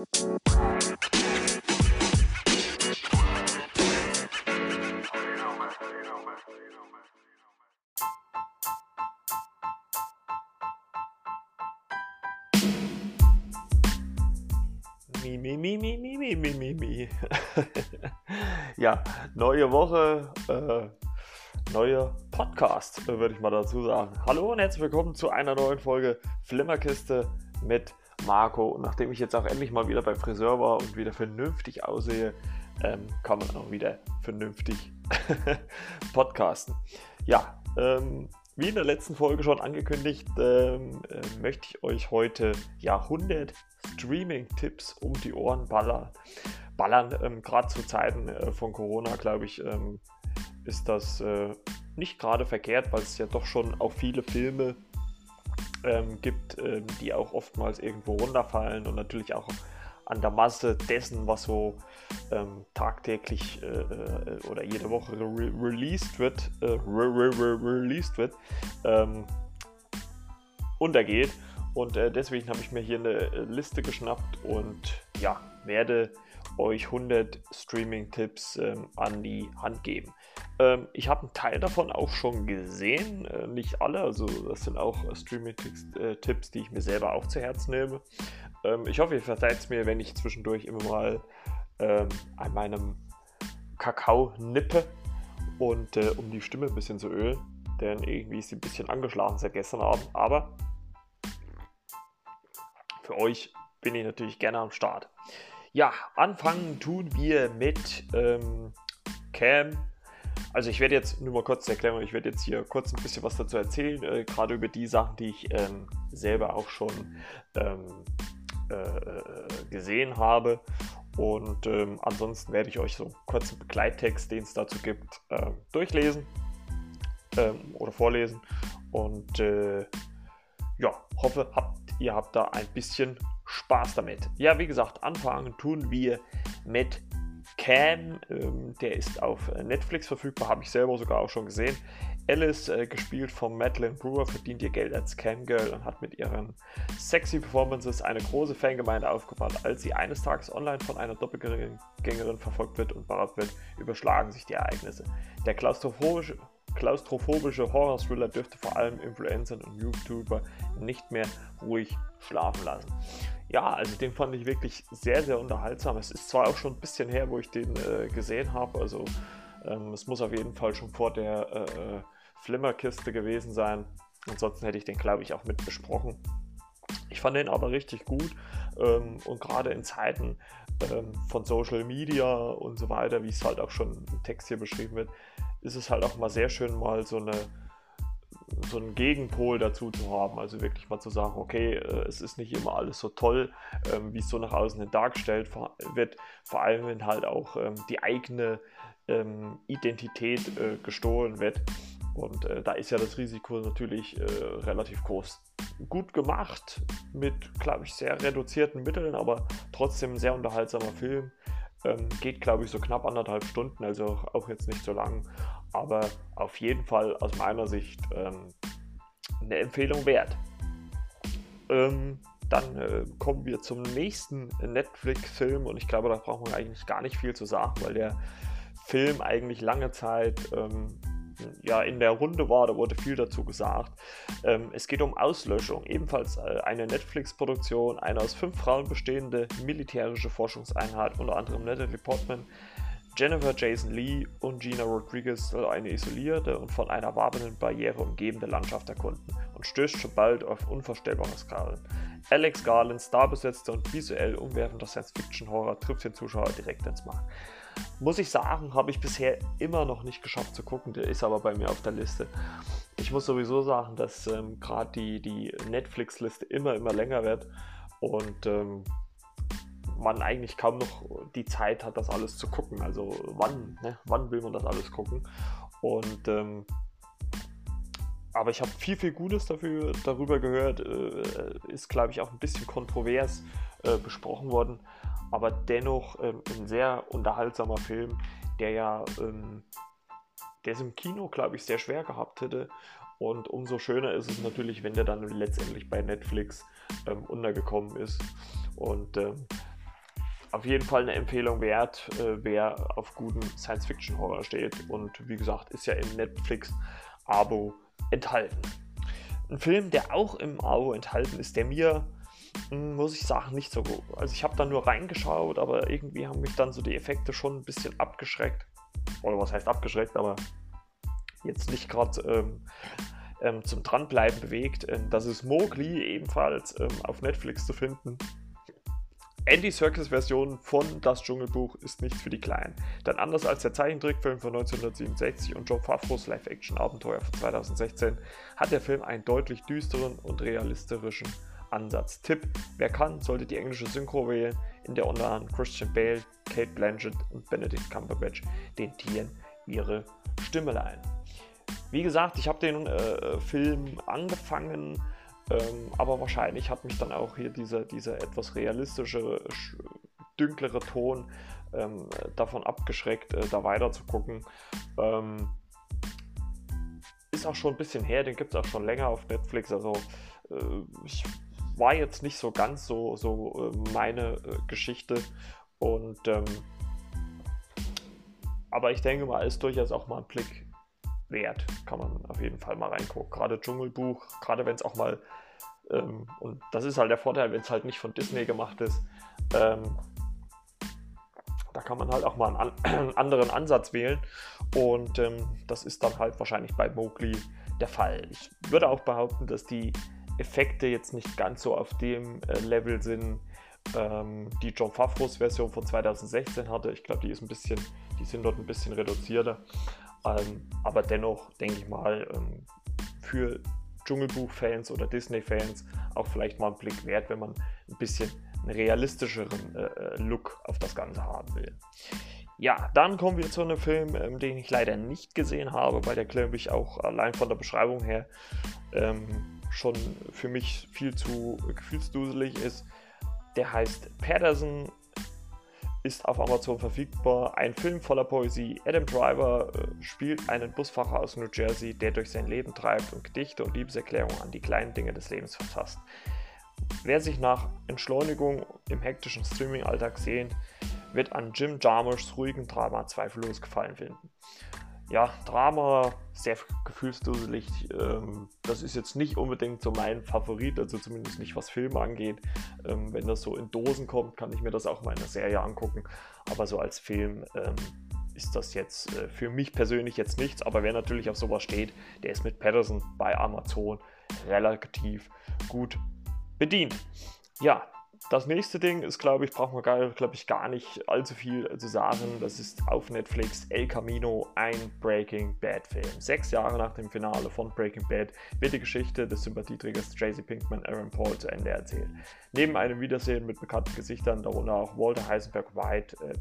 Mi, mi, mi, mi, mi, mi, mi, mi. ja, neue Woche, äh, neuer Podcast, würde ich mal dazu sagen. Hallo und herzlich willkommen zu einer neuen Folge Flimmerkiste mit Marco. Und nachdem ich jetzt auch endlich mal wieder beim Friseur war und wieder vernünftig aussehe, ähm, kann man auch wieder vernünftig podcasten. Ja, ähm, wie in der letzten Folge schon angekündigt, ähm, äh, möchte ich euch heute ja 100 Streaming-Tipps um die Ohren ballern. ballern. Ähm, gerade zu Zeiten äh, von Corona, glaube ich, ähm, ist das äh, nicht gerade verkehrt, weil es ja doch schon auch viele Filme ähm, gibt, ähm, die auch oftmals irgendwo runterfallen und natürlich auch an der Masse dessen, was so ähm, tagtäglich äh, äh, oder jede Woche re released wird, äh, re re released wird, ähm, untergeht. Und äh, deswegen habe ich mir hier eine äh, Liste geschnappt und ja, werde euch 100 Streaming-Tipps ähm, an die Hand geben. Ähm, ich habe einen Teil davon auch schon gesehen, äh, nicht alle, also das sind auch Streaming-Tipps, die ich mir selber auch zu Herzen nehme. Ähm, ich hoffe, ihr verzeiht es mir, wenn ich zwischendurch immer mal ähm, an meinem Kakao nippe und äh, um die Stimme ein bisschen zu ölen, denn irgendwie ist sie ein bisschen angeschlagen seit gestern Abend. Aber für euch bin ich natürlich gerne am Start. Ja, anfangen tun wir mit ähm, Cam. Also ich werde jetzt nur mal kurz erklären, ich werde jetzt hier kurz ein bisschen was dazu erzählen, äh, gerade über die Sachen, die ich ähm, selber auch schon ähm, äh, gesehen habe. Und ähm, ansonsten werde ich euch so einen kurzen Begleittext, den es dazu gibt, äh, durchlesen ähm, oder vorlesen. Und äh, ja, hoffe, habt, ihr habt da ein bisschen Spaß damit. Ja, wie gesagt, anfangen tun wir mit Cam. Ähm, der ist auf Netflix verfügbar, habe ich selber sogar auch schon gesehen. Alice, äh, gespielt von Madeline Brewer, verdient ihr Geld als Camgirl und hat mit ihren sexy Performances eine große Fangemeinde aufgebaut. Als sie eines Tages online von einer Doppelgängerin verfolgt wird und beraubt wird, überschlagen sich die Ereignisse. Der klaustrophobische, klaustrophobische Horror-Thriller dürfte vor allem Influencern und YouTuber nicht mehr ruhig schlafen lassen. Ja, also den fand ich wirklich sehr, sehr unterhaltsam. Es ist zwar auch schon ein bisschen her, wo ich den äh, gesehen habe, also ähm, es muss auf jeden Fall schon vor der äh, äh Flimmerkiste gewesen sein. Ansonsten hätte ich den, glaube ich, auch mit besprochen. Ich fand den aber richtig gut ähm, und gerade in Zeiten ähm, von Social Media und so weiter, wie es halt auch schon im Text hier beschrieben wird, ist es halt auch mal sehr schön, mal so eine so einen Gegenpol dazu zu haben. Also wirklich mal zu sagen, okay, äh, es ist nicht immer alles so toll, ähm, wie es so nach außen hin dargestellt wird. Vor allem, wenn halt auch ähm, die eigene ähm, Identität äh, gestohlen wird. Und äh, da ist ja das Risiko natürlich relativ groß. Gut gemacht, mit, glaube ich, sehr reduzierten Mitteln, aber trotzdem ein sehr unterhaltsamer Film. Ähm, geht, glaube ich, so knapp anderthalb Stunden, also auch jetzt nicht so lang. Aber auf jeden Fall aus meiner Sicht ähm, eine Empfehlung wert. Ähm, dann äh, kommen wir zum nächsten Netflix-Film und ich glaube, da braucht man eigentlich gar nicht viel zu sagen, weil der Film eigentlich lange Zeit ähm, ja, in der Runde war, da wurde viel dazu gesagt. Ähm, es geht um Auslöschung, ebenfalls äh, eine Netflix-Produktion, eine aus fünf Frauen bestehende militärische Forschungseinheit, unter anderem Natalie Portman, Jennifer Jason Lee und Gina Rodriguez soll eine isolierte und von einer wabenden Barriere umgebende Landschaft erkunden und stößt schon bald auf unvorstellbares Gefahren. Alex Garland, starbesetzter und visuell umwerfender Science-Fiction-Horror, trifft den Zuschauer direkt ins Mark. Muss ich sagen, habe ich bisher immer noch nicht geschafft zu gucken. Der ist aber bei mir auf der Liste. Ich muss sowieso sagen, dass ähm, gerade die, die Netflix-Liste immer, immer länger wird und ähm, man eigentlich kaum noch die Zeit hat, das alles zu gucken. Also wann, ne? wann will man das alles gucken? Und ähm, aber ich habe viel, viel Gutes dafür, darüber gehört. Äh, ist, glaube ich, auch ein bisschen kontrovers äh, besprochen worden aber dennoch ähm, ein sehr unterhaltsamer Film, der ja, ähm, der es im Kino, glaube ich, sehr schwer gehabt hätte. Und umso schöner ist es natürlich, wenn der dann letztendlich bei Netflix ähm, untergekommen ist. Und ähm, auf jeden Fall eine Empfehlung wert, äh, wer auf guten Science-Fiction-Horror steht. Und wie gesagt, ist ja im Netflix-Abo enthalten. Ein Film, der auch im Abo enthalten ist, der mir, muss ich sagen, nicht so gut. Also ich habe da nur reingeschaut, aber irgendwie haben mich dann so die Effekte schon ein bisschen abgeschreckt. Oder was heißt abgeschreckt, aber jetzt nicht gerade ähm, ähm, zum Dranbleiben bewegt. Ähm, das ist Mowgli, ebenfalls ähm, auf Netflix zu finden. Andy Serkis Version von Das Dschungelbuch ist nichts für die Kleinen. Denn anders als der Zeichentrickfilm von 1967 und Joe Favreaus Live-Action-Abenteuer von 2016 hat der Film einen deutlich düsteren und realistischen Ansatz. Tipp: Wer kann, sollte die englische Synchro wählen, in der unter anderem Christian Bale, Kate Blanchett und Benedict Cumberbatch den Tieren ihre Stimme leihen. Wie gesagt, ich habe den äh, Film angefangen ähm, aber wahrscheinlich hat mich dann auch hier dieser, dieser etwas realistische, dünklere Ton ähm, davon abgeschreckt, äh, da weiter zu gucken. Ähm, ist auch schon ein bisschen her, den gibt es auch schon länger auf Netflix. Also äh, ich war jetzt nicht so ganz so, so äh, meine äh, Geschichte. Und ähm, aber ich denke mal, ist durchaus auch mal ein Blick wert. Kann man auf jeden Fall mal reingucken. Gerade Dschungelbuch, gerade wenn es auch mal, ähm, und das ist halt der Vorteil, wenn es halt nicht von Disney gemacht ist, ähm, da kann man halt auch mal einen, an, anderen Ansatz wählen. Und ähm, das ist dann halt wahrscheinlich bei Mowgli der Fall. Ich würde auch behaupten, dass die Effekte jetzt nicht ganz so auf dem äh, Level sind, ähm, die John Favreaus Version von 2016 hatte. Ich glaube, die ist ein bisschen, die sind dort ein bisschen reduzierter. Ähm, aber dennoch denke ich mal, ähm, für Dschungelbuch-Fans oder Disney-Fans auch vielleicht mal einen Blick wert, wenn man ein bisschen einen realistischeren äh, äh, Look auf das Ganze haben will. Ja, dann kommen wir zu einem Film, ähm, den ich leider nicht gesehen habe, weil der, glaube ich, auch allein von der Beschreibung her ähm, schon für mich viel zu gefühlsduselig ist. Der heißt Patterson ist auf Amazon verfügbar. Ein Film voller Poesie. Adam Driver äh, spielt einen Busfahrer aus New Jersey, der durch sein Leben treibt und Gedichte und Liebeserklärungen an die kleinen Dinge des Lebens verfasst. Wer sich nach Entschleunigung im hektischen Streaming-Alltag sehnt, wird an Jim Jarmuschs ruhigen Drama zweifellos gefallen finden ja, Drama, sehr gefühlsduselig. Ähm, das ist jetzt nicht unbedingt so mein Favorit, also zumindest nicht was Filme angeht. Ähm, wenn das so in Dosen kommt, kann ich mir das auch mal in einer Serie angucken. Aber so als Film ähm, ist das jetzt äh, für mich persönlich jetzt nichts. Aber wer natürlich auf sowas steht, der ist mit Patterson bei Amazon relativ gut bedient. Ja, das nächste Ding ist, glaube ich, braucht man, glaube ich, gar nicht allzu viel zu sagen. Das ist auf Netflix El Camino, ein Breaking Bad Film. Sechs Jahre nach dem Finale von Breaking Bad wird die Geschichte des Sympathieträgers Tracy Pinkman Aaron Paul zu Ende erzählt. Neben einem Wiedersehen mit bekannten Gesichtern, darunter auch Walter Heisenberg White, äh,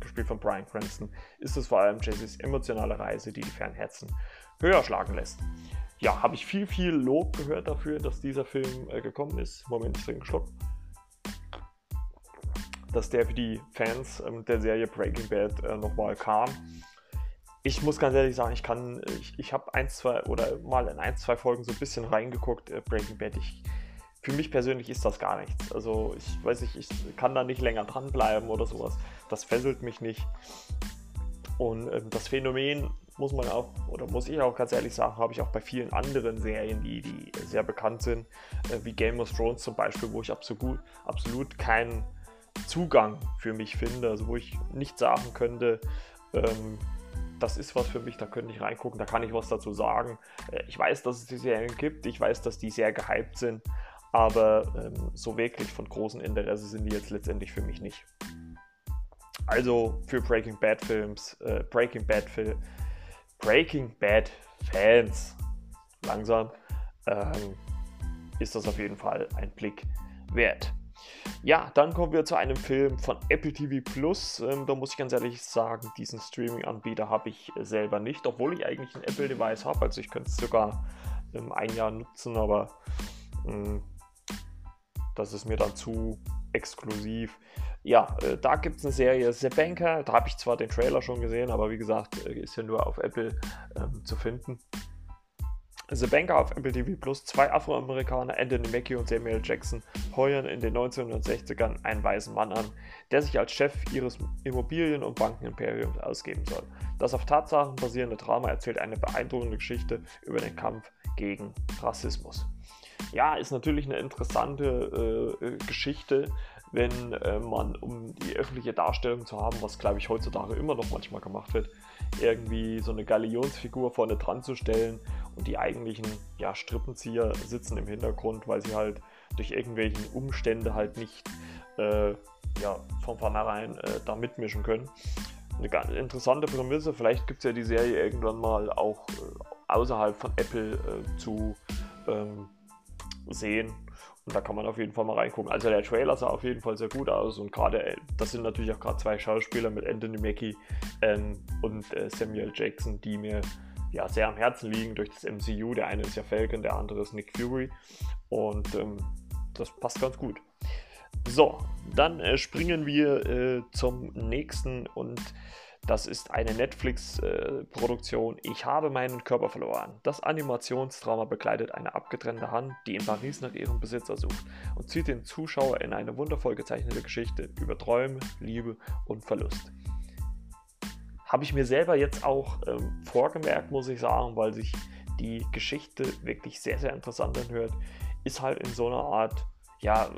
gespielt von Brian Cranston, ist es vor allem Jessys emotionale Reise, die die Fernherzen höher schlagen lässt. Ja, habe ich viel, viel Lob gehört dafür, dass dieser Film äh, gekommen ist. Moment, ich trinke einen Schluck dass der für die Fans ähm, der Serie Breaking Bad äh, nochmal kam. Ich muss ganz ehrlich sagen, ich kann, ich, ich habe ein, zwei oder mal in ein, zwei Folgen so ein bisschen reingeguckt, äh, Breaking Bad. Ich, für mich persönlich ist das gar nichts. Also ich weiß nicht, ich kann da nicht länger dranbleiben oder sowas. Das fesselt mich nicht. Und ähm, das Phänomen muss man auch, oder muss ich auch ganz ehrlich sagen, habe ich auch bei vielen anderen Serien, die, die sehr bekannt sind, äh, wie Game of Thrones zum Beispiel, wo ich absolut, absolut keinen Zugang für mich finde, also wo ich nicht sagen könnte, ähm, das ist was für mich, da könnte ich reingucken, da kann ich was dazu sagen. Äh, ich weiß, dass es die Serien gibt, ich weiß, dass die sehr gehypt sind, aber ähm, so wirklich von großem Interesse sind die jetzt letztendlich für mich nicht. Also für Breaking Bad Films, äh, Breaking Bad Film, Breaking Bad Fans, langsam, ähm, ist das auf jeden Fall ein Blick wert. Ja, dann kommen wir zu einem Film von Apple TV Plus. Ähm, da muss ich ganz ehrlich sagen, diesen Streaming-Anbieter habe ich selber nicht, obwohl ich eigentlich ein Apple-Device habe. Also ich könnte es sogar ähm, ein Jahr nutzen, aber ähm, das ist mir dann zu exklusiv. Ja, äh, da gibt es eine Serie The Banker. Da habe ich zwar den Trailer schon gesehen, aber wie gesagt, äh, ist ja nur auf Apple ähm, zu finden. The Banker auf Apple TV Plus, zwei Afroamerikaner, Anthony Mackie und Samuel Jackson, heuern in den 1960ern einen weißen Mann an, der sich als Chef ihres Immobilien- und Bankenimperiums ausgeben soll. Das auf Tatsachen basierende Drama erzählt eine beeindruckende Geschichte über den Kampf gegen Rassismus. Ja, ist natürlich eine interessante äh, Geschichte, wenn äh, man, um die öffentliche Darstellung zu haben, was glaube ich heutzutage immer noch manchmal gemacht wird, irgendwie so eine Galionsfigur vorne dran zu stellen und die eigentlichen ja, Strippenzieher sitzen im Hintergrund, weil sie halt durch irgendwelche Umstände halt nicht äh, ja, von vornherein äh, da mitmischen können. Eine ganz interessante Prämisse, vielleicht gibt es ja die Serie irgendwann mal auch äh, außerhalb von Apple äh, zu ähm, sehen. Und da kann man auf jeden Fall mal reingucken. Also der Trailer sah auf jeden Fall sehr gut aus und gerade, äh, das sind natürlich auch gerade zwei Schauspieler mit Anthony Mackie ähm, und äh, Samuel Jackson, die mir ja, sehr am Herzen liegen durch das MCU. Der eine ist ja Falcon, der andere ist Nick Fury. Und ähm, das passt ganz gut. So, dann äh, springen wir äh, zum nächsten und das ist eine Netflix-Produktion. Ich habe meinen Körper verloren. Das Animationsdrama begleitet eine abgetrennte Hand, die in Paris nach ihrem Besitzer sucht und zieht den Zuschauer in eine wundervoll gezeichnete Geschichte über Träume, Liebe und Verlust. Habe ich mir selber jetzt auch ähm, vorgemerkt, muss ich sagen, weil sich die Geschichte wirklich sehr, sehr interessant anhört. Ist halt in so einer Art, ja,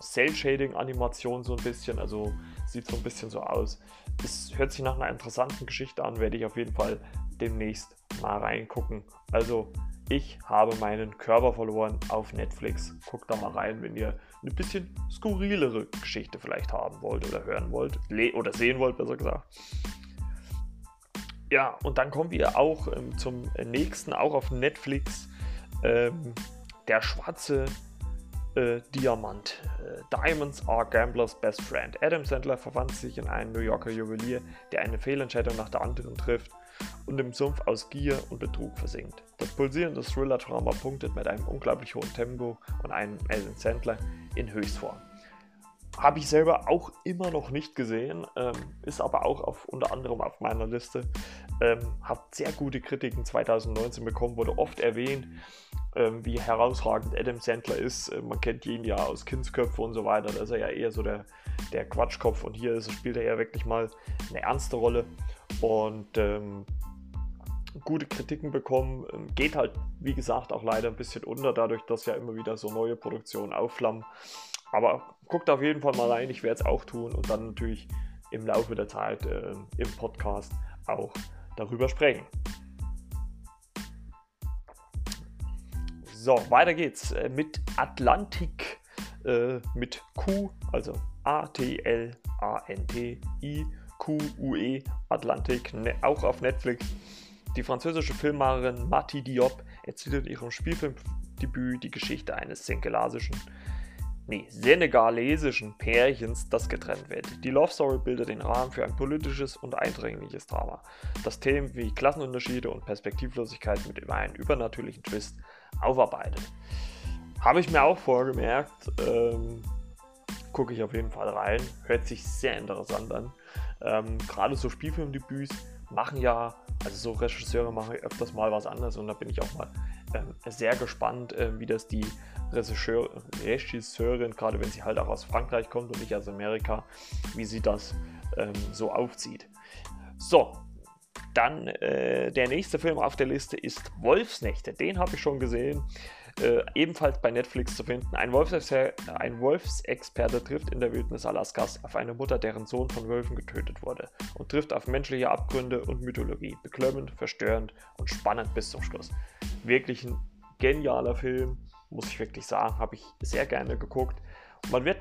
Cell-Shading-Animation so ein bisschen, also sieht so ein bisschen so aus. Es hört sich nach einer interessanten Geschichte an, werde ich auf jeden Fall demnächst mal reingucken. Also, ich habe meinen Körper verloren auf Netflix. Guckt da mal rein, wenn ihr eine bisschen skurrilere Geschichte vielleicht haben wollt oder hören wollt. oder sehen wollt, besser gesagt. Ja, und dann kommen wir auch ähm, zum nächsten, auch auf Netflix. Ähm, der schwarze äh, Diamant. Äh, Diamonds are Gamblers best friend. Adam Sandler verwandelt sich in einen New Yorker Juwelier, der eine Fehlentscheidung nach der anderen trifft und im Sumpf aus Gier und Betrug versinkt. Das pulsierende Thriller-Drama punktet mit einem unglaublich hohen Tempo und einem Adam Sandler in Höchstform. Habe ich selber auch immer noch nicht gesehen, ähm, ist aber auch auf, unter anderem auf meiner Liste. Ähm, hat sehr gute Kritiken 2019 bekommen, wurde oft erwähnt, wie herausragend Adam Sandler ist. Äh, man kennt ihn ja aus Kindsköpfe und so weiter. Da ist er ja eher so der, der Quatschkopf und hier ist, spielt er ja wirklich mal eine ernste Rolle und ähm, gute Kritiken bekommen. Ähm, geht halt, wie gesagt, auch leider ein bisschen unter, dadurch, dass ja immer wieder so neue Produktionen aufflammen. Aber guckt auf jeden Fall mal rein, ich werde es auch tun und dann natürlich im Laufe der Zeit äh, im Podcast auch darüber sprechen. So, weiter geht's äh, mit Atlantik äh, mit Q, also A-T-L-A-N-T-I-Q-U-E, Atlantik, ne, auch auf Netflix. Die französische Filmmacherin Mati Diop erzählt in ihrem Spielfilmdebüt die Geschichte eines senkelasischen nee, senegalesischen Pärchens, das getrennt wird. Die Love Story bildet den Rahmen für ein politisches und eindringliches Drama, das Themen wie Klassenunterschiede und Perspektivlosigkeit mit einem übernatürlichen Twist aufarbeitet. Habe ich mir auch vorgemerkt, ähm, gucke ich auf jeden Fall rein, hört sich sehr interessant an. Ähm, Gerade so Spielfilmdebüts machen ja, also so Regisseure machen öfters mal was anderes und da bin ich auch mal ähm, sehr gespannt, äh, wie das die Regisseur, Regisseurin, gerade wenn sie halt auch aus Frankreich kommt und nicht aus Amerika, wie sie das ähm, so aufzieht. So, dann äh, der nächste Film auf der Liste ist Wolfsnächte. Den habe ich schon gesehen. Äh, ebenfalls bei Netflix zu finden. Ein, Wolfsexper ein Wolfsexperte trifft in der Wildnis Alaskas auf eine Mutter, deren Sohn von Wölfen getötet wurde und trifft auf menschliche Abgründe und Mythologie. Beklemmend, verstörend und spannend bis zum Schluss. Wirklich ein genialer Film muss ich wirklich sagen, habe ich sehr gerne geguckt. Man wird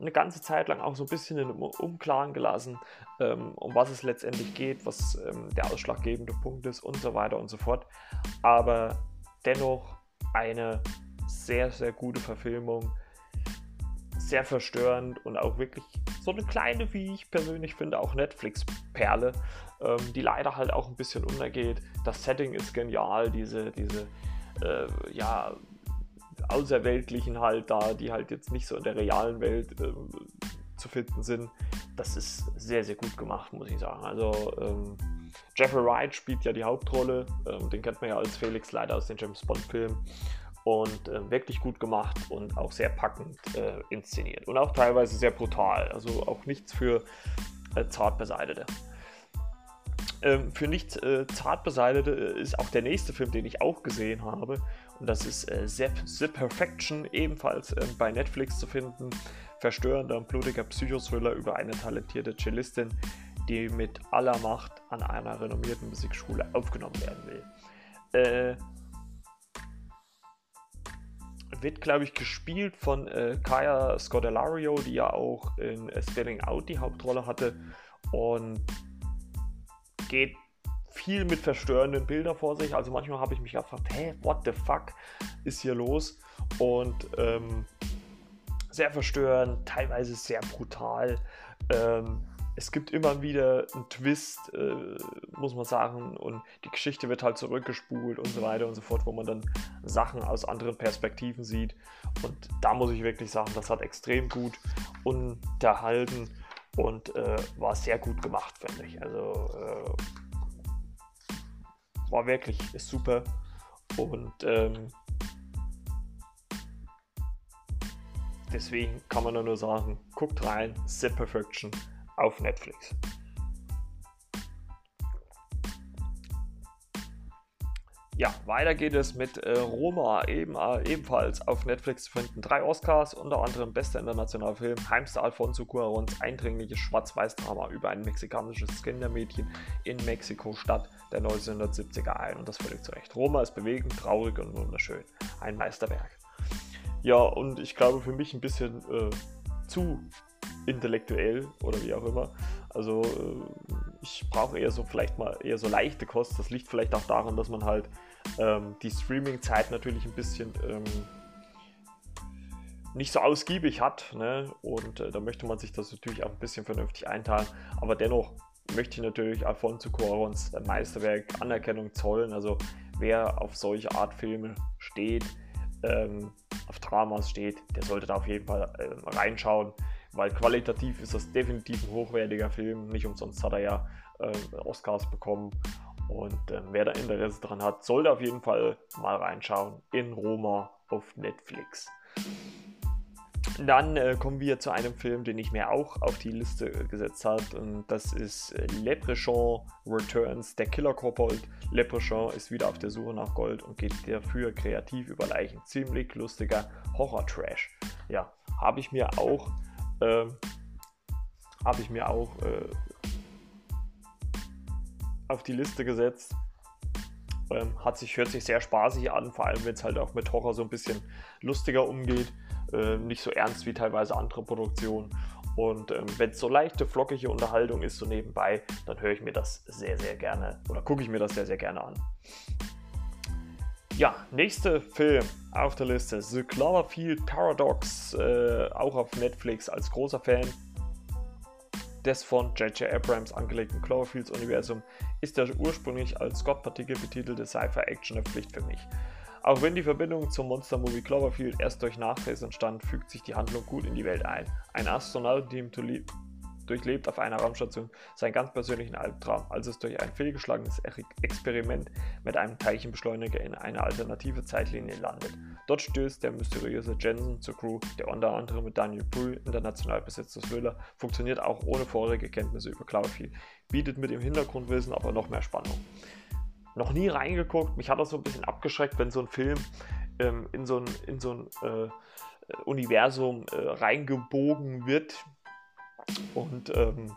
eine ganze Zeit lang auch so ein bisschen in Umklaren gelassen, um was es letztendlich geht, was ähm, der ausschlaggebende Punkt ist und so weiter und so fort. Aber dennoch eine sehr, sehr gute Verfilmung, sehr verstörend und auch wirklich so eine kleine, wie ich persönlich finde, auch Netflix-Perle, ähm, die leider halt auch ein bisschen untergeht. Das Setting ist genial, diese, diese äh, ja, Außerweltlichen halt da, die halt jetzt nicht so in der realen Welt äh, zu finden sind. Das ist sehr, sehr gut gemacht, muss ich sagen. Also ähm, Jeffrey Wright spielt ja die Hauptrolle, ähm, den kennt man ja als Felix leider aus den James Bond-Filmen und äh, wirklich gut gemacht und auch sehr packend äh, inszeniert und auch teilweise sehr brutal, also auch nichts für äh, zart beseitete. Ähm, für nicht äh, zart beseitete ist auch der nächste Film, den ich auch gesehen habe und das ist äh, The Perfection, ebenfalls ähm, bei Netflix zu finden. Verstörender und blutiger Psychothriller über eine talentierte Cellistin, die mit aller Macht an einer renommierten Musikschule aufgenommen werden will. Äh, wird, glaube ich, gespielt von äh, Kaya Scodelario, die ja auch in äh, Spelling Out die Hauptrolle hatte und geht viel mit verstörenden Bildern vor sich. Also manchmal habe ich mich gefragt, hä, what the fuck ist hier los? Und ähm, sehr verstörend, teilweise sehr brutal. Ähm, es gibt immer wieder einen Twist, äh, muss man sagen, und die Geschichte wird halt zurückgespult und so weiter und so fort, wo man dann Sachen aus anderen Perspektiven sieht. Und da muss ich wirklich sagen, das hat extrem gut unterhalten und äh, war sehr gut gemacht, finde ich. Also äh, war wirklich super und ähm, deswegen kann man nur sagen, guckt rein, Zip Perfection auf Netflix. Ja, weiter geht es mit äh, Roma, eben, äh, ebenfalls auf Netflix zu finden. Drei Oscars, unter anderem bester internationaler Film, Heimster Alfonso Cuarons eindringliches Schwarz-Weiß-Drama über ein mexikanisches Kindermädchen in Mexiko-Stadt der 1970er ein. Und das völlig zu Recht. Roma ist bewegend, traurig und wunderschön. Ein Meisterwerk. Ja, und ich glaube für mich ein bisschen äh, zu intellektuell oder wie auch immer. Also äh, ich brauche eher so vielleicht mal eher so leichte Kost. Das liegt vielleicht auch daran, dass man halt ähm, die Streaming-Zeit natürlich ein bisschen ähm, nicht so ausgiebig hat. Ne? Und äh, da möchte man sich das natürlich auch ein bisschen vernünftig einteilen. Aber dennoch möchte ich natürlich Alfonso Cuarons Meisterwerk Anerkennung zollen. Also wer auf solche Art Filme steht, ähm, auf Dramas steht, der sollte da auf jeden Fall ähm, reinschauen weil qualitativ ist das definitiv ein hochwertiger Film. Nicht umsonst hat er ja äh, Oscars bekommen. Und äh, wer da Interesse dran hat, sollte auf jeden Fall mal reinschauen in Roma auf Netflix. Dann äh, kommen wir zu einem Film, den ich mir auch auf die Liste äh, gesetzt habe. Und das ist äh, Leprechaun Returns, der Killer Kobold. Leprechaun ist wieder auf der Suche nach Gold und geht dafür kreativ über Leichen. Ziemlich lustiger Horror-Trash. Ja, habe ich mir auch äh, habe ich mir auch äh, auf die Liste gesetzt. Ähm, hat sich, hört sich sehr spaßig an, vor allem wenn es halt auch mit Horror so ein bisschen lustiger umgeht. Äh, nicht so ernst wie teilweise andere Produktionen. Und ähm, wenn es so leichte, flockige Unterhaltung ist, so nebenbei, dann höre ich mir das sehr, sehr gerne oder gucke ich mir das sehr, sehr gerne an. Ja, nächster Film auf der Liste: The Cloverfield Paradox, äh, auch auf Netflix als großer Fan des von J.J. Abrams angelegten Cloverfields-Universum ist der ursprünglich als Scott-Partikel betitelte Sci-Fi-Action eine Pflicht für mich. Auch wenn die Verbindung zum Monster-Movie Cloverfield erst durch Nachdrehs entstand, fügt sich die Handlung gut in die Welt ein. Ein Astronaut-Team durchlebt auf einer Raumstation seinen ganz persönlichen Albtraum, als es durch ein fehlgeschlagenes Experiment mit einem Teilchenbeschleuniger in eine alternative Zeitlinie landet. Dort stößt der mysteriöse Jensen zur Crew, der unter anderem mit Daniel Brühl international besetzte Thriller, funktioniert auch ohne vorherige Kenntnisse über Cloudfield, bietet mit dem Hintergrundwissen aber noch mehr Spannung. Noch nie reingeguckt, mich hat das so ein bisschen abgeschreckt, wenn so ein Film ähm, in so ein, in so ein äh, Universum äh, reingebogen wird, und ähm,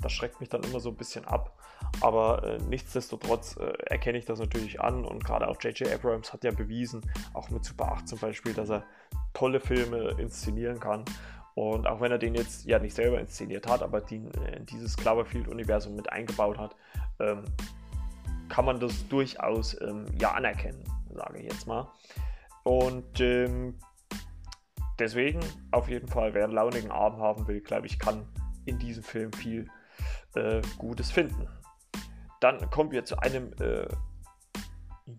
das schreckt mich dann immer so ein bisschen ab. Aber äh, nichtsdestotrotz äh, erkenne ich das natürlich an und gerade auch J.J. Abrams hat ja bewiesen, auch mit Super 8 zum Beispiel, dass er tolle Filme inszenieren kann. Und auch wenn er den jetzt ja nicht selber inszeniert hat, aber die, in dieses Cloverfield-Universum mit eingebaut hat, ähm, kann man das durchaus ähm, ja anerkennen, sage ich jetzt mal. Und ähm, deswegen auf jeden Fall, wer einen launigen Abend haben will, glaube ich, kann in diesem Film viel äh, Gutes finden. Dann kommen wir zu einem äh,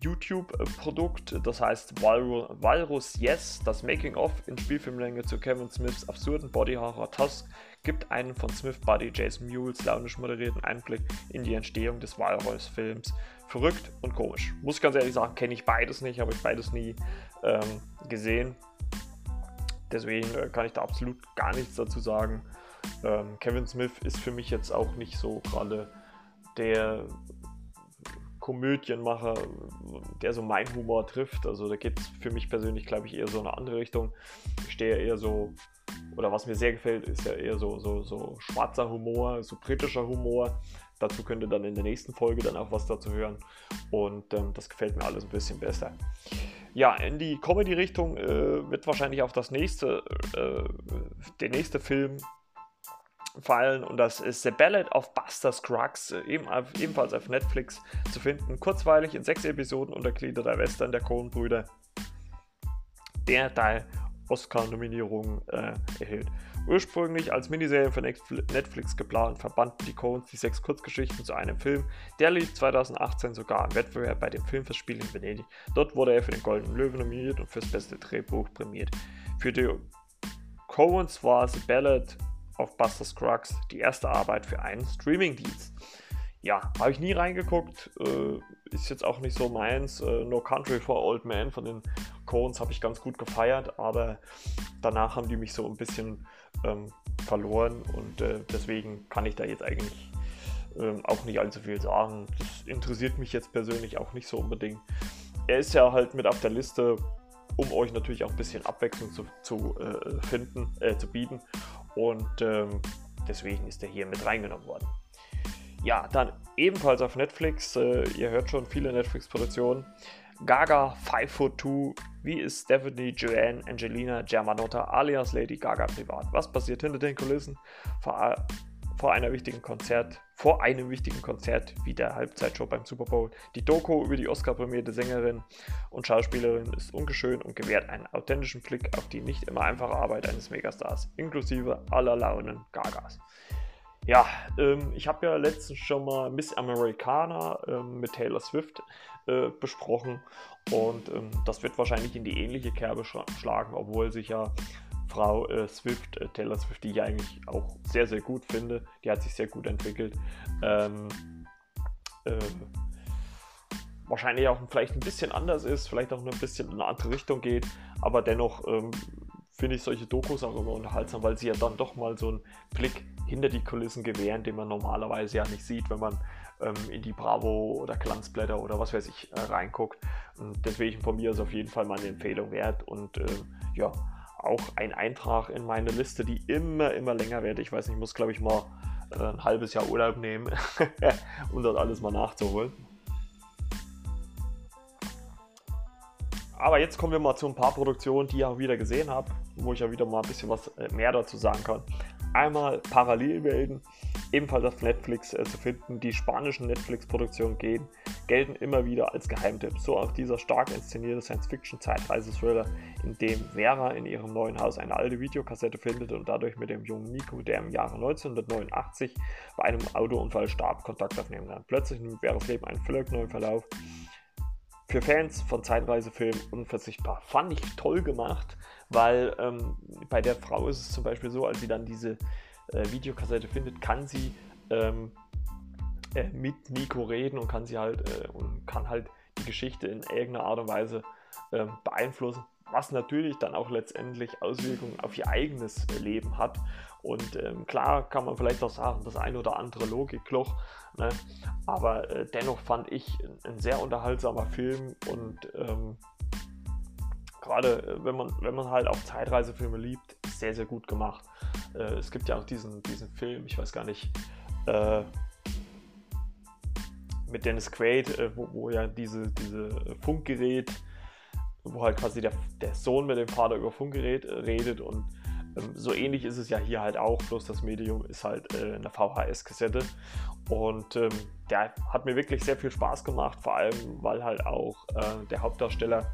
YouTube-Produkt, das heißt Walrus Yes, das Making-of in Spielfilmlänge zu Kevin Smiths absurden Body-Horror Tusk gibt einen von Smith Buddy Jason Mules launisch moderierten Einblick in die Entstehung des Walrus-Films. Verrückt und komisch. Muss ich ganz ehrlich sagen, kenne ich beides nicht, habe ich beides nie ähm, gesehen. Deswegen äh, kann ich da absolut gar nichts dazu sagen. Ähm, Kevin Smith ist für mich jetzt auch nicht so gerade der Komödienmacher, der so mein Humor trifft. Also da geht es für mich persönlich, glaube ich, eher so in eine andere Richtung. Ich stehe eher so, oder was mir sehr gefällt, ist ja eher so, so, so schwarzer Humor, so britischer Humor. Dazu könnt ihr dann in der nächsten Folge dann auch was dazu hören. Und ähm, das gefällt mir alles ein bisschen besser. Ja, in die Comedy-Richtung äh, wird wahrscheinlich auch das nächste, äh, der nächste Film fallen und das ist The Ballad of Buster Scruggs, äh, eben, ebenfalls auf Netflix zu finden. Kurzweilig in sechs Episoden untergliederter Western der Coen-Brüder, der Teil Oscar-Nominierungen äh, erhielt. Ursprünglich als Miniserie für Netflix geplant, verbanden die Coens die sechs Kurzgeschichten zu einem Film. Der lief 2018 sogar im Wettbewerb bei dem Filmfestspiel in Venedig. Dort wurde er für den Goldenen Löwen nominiert und fürs beste Drehbuch prämiert. Für die Coens war The Ballad of Buster Scruggs die erste Arbeit für einen Streamingdienst. Ja, habe ich nie reingeguckt, äh, ist jetzt auch nicht so meins. Äh, no Country for Old Man von den Coens habe ich ganz gut gefeiert, aber danach haben die mich so ein bisschen ähm, verloren und äh, deswegen kann ich da jetzt eigentlich ähm, auch nicht allzu viel sagen. Das interessiert mich jetzt persönlich auch nicht so unbedingt. Er ist ja halt mit auf der Liste, um euch natürlich auch ein bisschen Abwechslung zu, zu äh, finden, äh, zu bieten und ähm, deswegen ist er hier mit reingenommen worden. Ja, dann ebenfalls auf Netflix, äh, ihr hört schon viele Netflix-Produktionen. Gaga 5 Foot 2, wie ist Stephanie Joanne Angelina Germanotta alias Lady Gaga privat? Was passiert hinter den Kulissen? Vor, vor einer wichtigen Konzert, vor einem wichtigen Konzert wie der Halbzeitshow beim Super Bowl. Die Doku über die Oscar-prämierte Sängerin und Schauspielerin ist ungeschön und gewährt einen authentischen Blick auf die nicht immer einfache Arbeit eines Megastars, inklusive aller Launen Gagas. Ja, ähm, ich habe ja letztens schon mal Miss Americana ähm, mit Taylor Swift äh, besprochen und ähm, das wird wahrscheinlich in die ähnliche Kerbe schlagen, obwohl sich ja Frau äh, Swift, äh, Taylor Swift, die ich eigentlich auch sehr, sehr gut finde. Die hat sich sehr gut entwickelt. Ähm, äh, wahrscheinlich auch vielleicht ein bisschen anders ist, vielleicht auch ein bisschen in eine andere Richtung geht, aber dennoch ähm, finde ich solche Dokus auch immer unterhaltsam, weil sie ja dann doch mal so einen Blick hinter die Kulissen gewähren, den man normalerweise ja nicht sieht, wenn man ähm, in die Bravo oder Glanzblätter oder was weiß ich äh, reinguckt. Und deswegen von mir ist auf jeden Fall mal eine Empfehlung wert und äh, ja, auch ein Eintrag in meine Liste, die immer, immer länger wird. Ich weiß nicht, ich muss glaube ich mal äh, ein halbes Jahr Urlaub nehmen, um das alles mal nachzuholen. Aber jetzt kommen wir mal zu ein paar Produktionen, die ich auch wieder gesehen habe, wo ich ja wieder mal ein bisschen was äh, mehr dazu sagen kann. Einmal Parallelwelten, ebenfalls auf Netflix äh, zu finden. Die spanischen Netflix-Produktionen gelten immer wieder als Geheimtipp. So auch dieser stark inszenierte Science-Fiction-Zeitreise-Thriller, in dem Vera in ihrem neuen Haus eine alte Videokassette findet und dadurch mit dem jungen Nico, der im Jahre 1989 bei einem Autounfall starb, Kontakt aufnehmen kann. Plötzlich nimmt Veras Leben einen völlig neuen Verlauf. Für Fans von Zeitreisefilmen unverzichtbar. Fand ich toll gemacht weil ähm, bei der Frau ist es zum Beispiel so, als sie dann diese äh, Videokassette findet, kann sie ähm, äh, mit Nico reden und kann sie halt äh, und kann halt die Geschichte in irgendeiner Art und Weise ähm, beeinflussen, was natürlich dann auch letztendlich Auswirkungen auf ihr eigenes Leben hat. Und ähm, klar kann man vielleicht auch sagen, das ein oder andere Logikloch, ne? aber äh, dennoch fand ich ein, ein, sehr unterhaltsamer Film und ähm, gerade äh, wenn man, wenn man halt auch Zeitreisefilme liebt, sehr, sehr gut gemacht. Äh, es gibt ja auch diesen, diesen Film, ich weiß gar nicht, äh, mit Dennis Quaid, äh, wo, wo ja diese, diese Funkgerät, wo halt quasi der, der Sohn mit dem Vater über Funkgerät äh, redet und ähm, so ähnlich ist es ja hier halt auch, bloß das Medium ist halt äh, eine VHS-Kassette. Und ähm, der hat mir wirklich sehr viel Spaß gemacht, vor allem weil halt auch äh, der Hauptdarsteller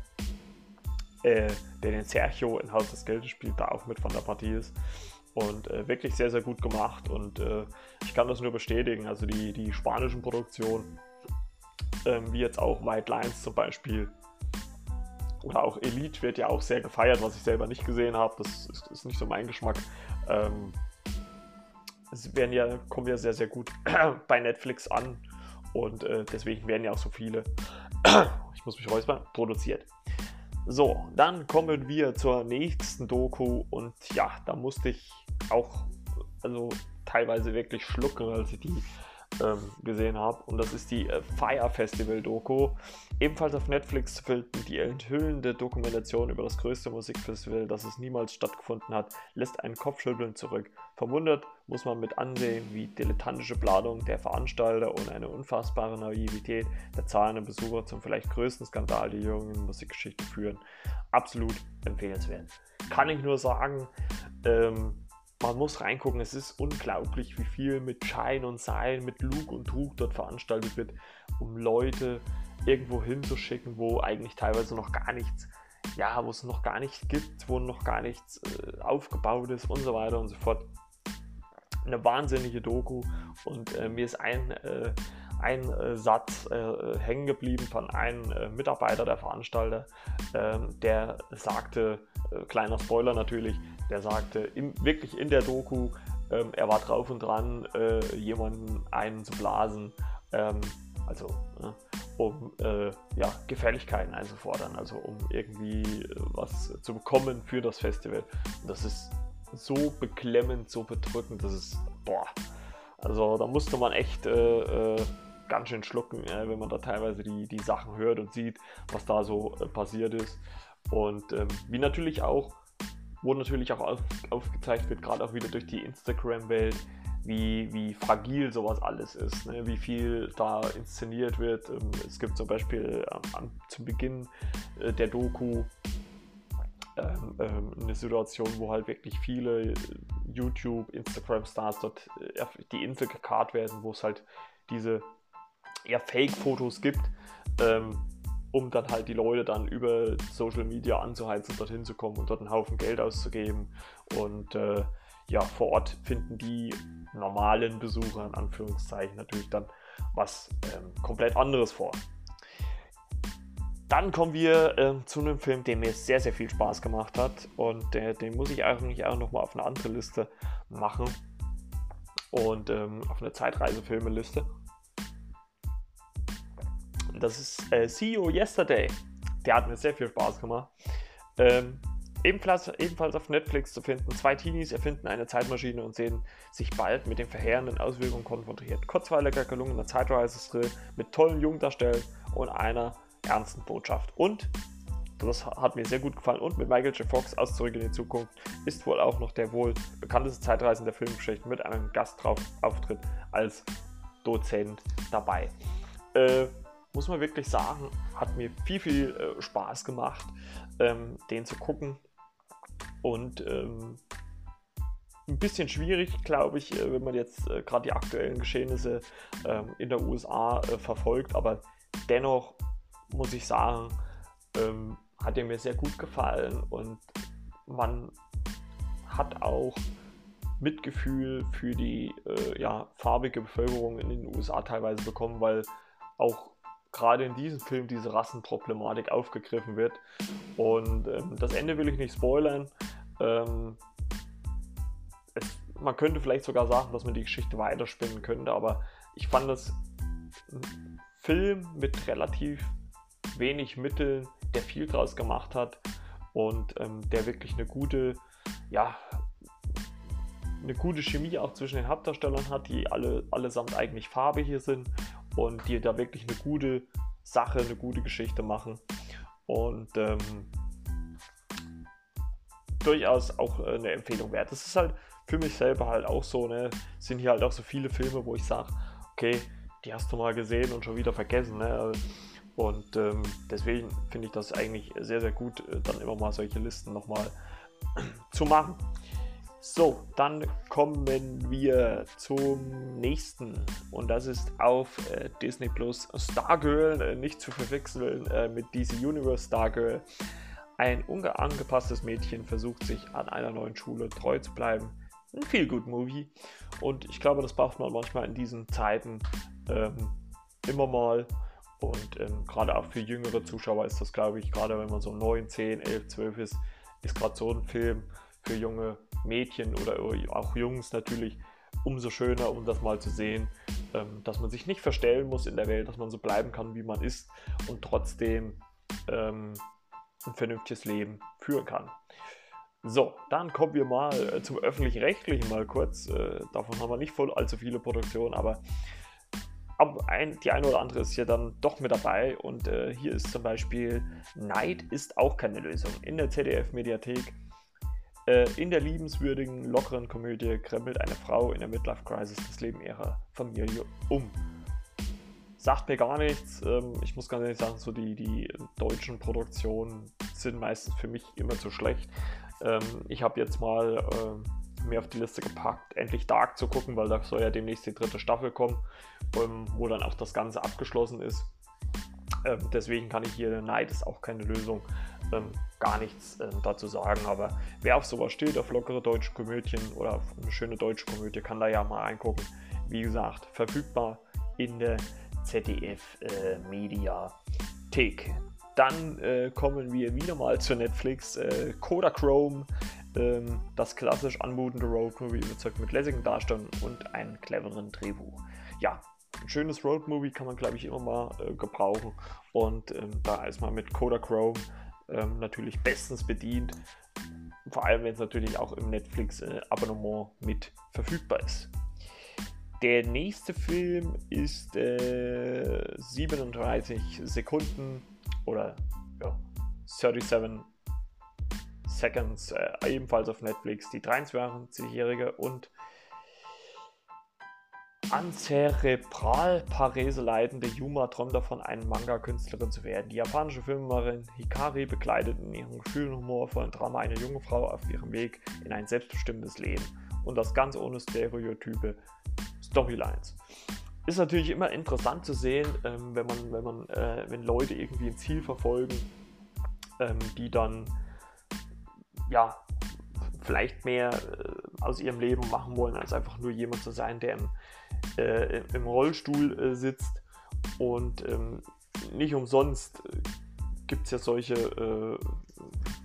äh, der den Sergio in Haus des Geldes spielt, da auch mit von der Partie ist. Und äh, wirklich sehr, sehr gut gemacht und äh, ich kann das nur bestätigen. Also die, die spanischen Produktionen ähm, wie jetzt auch White Lines zum Beispiel. Oder auch Elite wird ja auch sehr gefeiert, was ich selber nicht gesehen habe. Das ist, ist, nicht so mein Geschmack. Ähm, es werden ja, kommen ja sehr, sehr gut bei Netflix an. Und äh, deswegen werden ja auch so viele, ich muss mich räuspern, produziert. So, dann kommen wir zur nächsten Doku und ja, da musste ich auch also teilweise wirklich schlucken, als ich die ähm, gesehen habe. Und das ist die äh, Fire Festival Doku. Ebenfalls auf Netflix zu finden, die enthüllende Dokumentation über das größte Musikfestival, das es niemals stattgefunden hat, lässt einen Kopfschütteln zurück. Verwundert muss man mit ansehen, wie dilettantische Planung der Veranstalter und eine unfassbare Naivität der zahlenden Besucher zum vielleicht größten Skandal der jungen Musikgeschichte führen. Absolut empfehlenswert. Kann ich nur sagen, ähm, man muss reingucken, es ist unglaublich, wie viel mit Schein und Sein, mit Lug und Trug dort veranstaltet wird, um Leute irgendwo hinzuschicken, wo eigentlich teilweise noch gar nichts, ja, wo es noch gar nichts gibt, wo noch gar nichts äh, aufgebaut ist und so weiter und so fort. Eine wahnsinnige Doku und äh, mir ist ein, äh, ein äh, Satz äh, hängen geblieben von einem äh, Mitarbeiter der Veranstalter, ähm, der sagte, kleiner Spoiler natürlich, der sagte im, wirklich in der Doku, ähm, er war drauf und dran, äh, jemanden einen zu blasen, ähm, also äh, um äh, ja, Gefälligkeiten einzufordern, also um irgendwie äh, was zu bekommen für das Festival. Und das ist so beklemmend, so bedrückend, das ist, boah, also da musste man echt äh, äh, ganz schön schlucken, wenn man da teilweise die, die Sachen hört und sieht, was da so passiert ist. Und ähm, wie natürlich auch wo natürlich auch auf, aufgezeigt wird, gerade auch wieder durch die Instagram-Welt, wie, wie fragil sowas alles ist, ne? wie viel da inszeniert wird. Ähm, es gibt zum Beispiel ähm, zum Beginn äh, der Doku eine Situation, wo halt wirklich viele YouTube, Instagram-Stars dort äh, die Insel gekarrt werden, wo es halt diese eher Fake-Fotos gibt. Ähm, um dann halt die Leute dann über Social Media anzuheizen, dorthin zu kommen und dort einen Haufen Geld auszugeben. Und äh, ja, vor Ort finden die normalen Besucher in Anführungszeichen natürlich dann was ähm, komplett anderes vor. Dann kommen wir äh, zu einem Film, der mir sehr, sehr viel Spaß gemacht hat und äh, den muss ich eigentlich auch nochmal auf eine andere Liste machen und ähm, auf eine Zeitreisefilmeliste. Das ist äh, See Yesterday. Der hat mir sehr viel Spaß gemacht. Ähm, ebenfalls, ebenfalls auf Netflix zu finden. Zwei Teenies erfinden eine Zeitmaschine und sehen sich bald mit den verheerenden Auswirkungen konfrontiert. Kurzweiliger, gelungener Zeitreisesthrill mit tollen Jungdarstellern und einer ernsten Botschaft. Und, das hat mir sehr gut gefallen, und mit Michael J. Fox aus Zurück in die Zukunft ist wohl auch noch der wohl bekannteste Zeitreisen der Filmgeschichte mit einem Gastauftritt als Dozent dabei. Äh, muss man wirklich sagen, hat mir viel, viel äh, Spaß gemacht, ähm, den zu gucken. Und ähm, ein bisschen schwierig, glaube ich, äh, wenn man jetzt äh, gerade die aktuellen Geschehnisse ähm, in der USA äh, verfolgt. Aber dennoch muss ich sagen, ähm, hat er mir sehr gut gefallen und man hat auch Mitgefühl für die äh, ja, farbige Bevölkerung in den USA teilweise bekommen, weil auch gerade in diesem Film diese Rassenproblematik aufgegriffen wird. Und ähm, das Ende will ich nicht spoilern. Ähm, es, man könnte vielleicht sogar sagen, dass man die Geschichte weiterspinnen könnte, aber ich fand das ein Film mit relativ wenig Mitteln, der viel draus gemacht hat und ähm, der wirklich eine gute, ja, eine gute Chemie auch zwischen den Hauptdarstellern hat, die alle allesamt eigentlich farbig sind und die da wirklich eine gute Sache, eine gute Geschichte machen. Und ähm, durchaus auch äh, eine Empfehlung wert. Das ist halt für mich selber halt auch so, ne, sind hier halt auch so viele Filme, wo ich sage, okay, die hast du mal gesehen und schon wieder vergessen, ne? Und ähm, deswegen finde ich das eigentlich sehr, sehr gut, äh, dann immer mal solche Listen nochmal zu machen. So, dann kommen wir zum nächsten und das ist auf äh, Disney Plus Stargirl, äh, nicht zu verwechseln äh, mit DC Universe Stargirl. Ein unangepasstes Mädchen versucht sich an einer neuen Schule treu zu bleiben. Ein feel good Movie und ich glaube, das braucht man manchmal in diesen Zeiten ähm, immer mal Und ähm, gerade auch für jüngere Zuschauer ist das, glaube ich, gerade wenn man so 9, 10, 11, 12 ist, ist gerade so ein Film für junge Mädchen oder auch Jungs natürlich umso schöner, um das mal zu sehen, ähm, dass man sich nicht verstellen muss in der Welt, dass man so bleiben kann, wie man ist und trotzdem ähm, ein vernünftiges Leben führen kann. So, dann kommen wir mal äh, zum öffentlich-rechtlichen mal kurz. Äh, davon haben wir nicht voll allzu viele Produktionen, aber aber ein, die eine oder andere ist ja dann doch mit dabei. Und äh, hier ist zum Beispiel Neid ist auch keine Lösung. In der ZDF-Mediathek, äh, in der liebenswürdigen, lockeren Komödie krempelt eine Frau in der Midlife-Crisis das Leben ihrer Familie um. Sagt mir gar nichts. Ähm, ich muss ganz ehrlich sagen, so die, die deutschen Produktionen sind meistens für mich immer zu schlecht. Ähm, ich habe jetzt mal. Äh, mir auf die Liste gepackt, endlich Dark zu gucken, weil da soll ja demnächst die dritte Staffel kommen, ähm, wo dann auch das Ganze abgeschlossen ist. Ähm, deswegen kann ich hier, Neid ist auch keine Lösung, ähm, gar nichts ähm, dazu sagen. Aber wer auf sowas steht, auf lockere deutsche Komödien oder auf eine schöne deutsche Komödie, kann da ja mal reingucken. Wie gesagt, verfügbar in der ZDF äh, Mediathek. Dann äh, kommen wir wieder mal zu Netflix. Äh, Kodachrome ähm, das klassisch anmutende Roadmovie überzeugt mit lässigen Darstellungen und einem cleveren Drehbuch. Ja, ein schönes Roadmovie kann man, glaube ich, immer mal äh, gebrauchen. Und ähm, da ist man mit Kodachrome ähm, natürlich bestens bedient. Vor allem, wenn es natürlich auch im Netflix-Abonnement äh, mit verfügbar ist. Der nächste Film ist äh, 37 Sekunden oder ja, 37 Seconds, äh, ebenfalls auf Netflix, die 23-jährige und an Zerebralparese leidende Yuma träumt davon, eine Manga-Künstlerin zu werden. Die japanische Filmemacherin Hikari begleitet in ihrem Gefühl und humorvollen Drama eine junge Frau auf ihrem Weg in ein selbstbestimmtes Leben. Und das ganz ohne Stereotype Storylines. Ist natürlich immer interessant zu sehen, ähm, wenn, man, wenn, man, äh, wenn Leute irgendwie ein Ziel verfolgen, ähm, die dann ja, vielleicht mehr äh, aus ihrem Leben machen wollen, als einfach nur jemand zu sein, der im, äh, im Rollstuhl äh, sitzt. Und ähm, nicht umsonst äh, gibt es ja solche äh,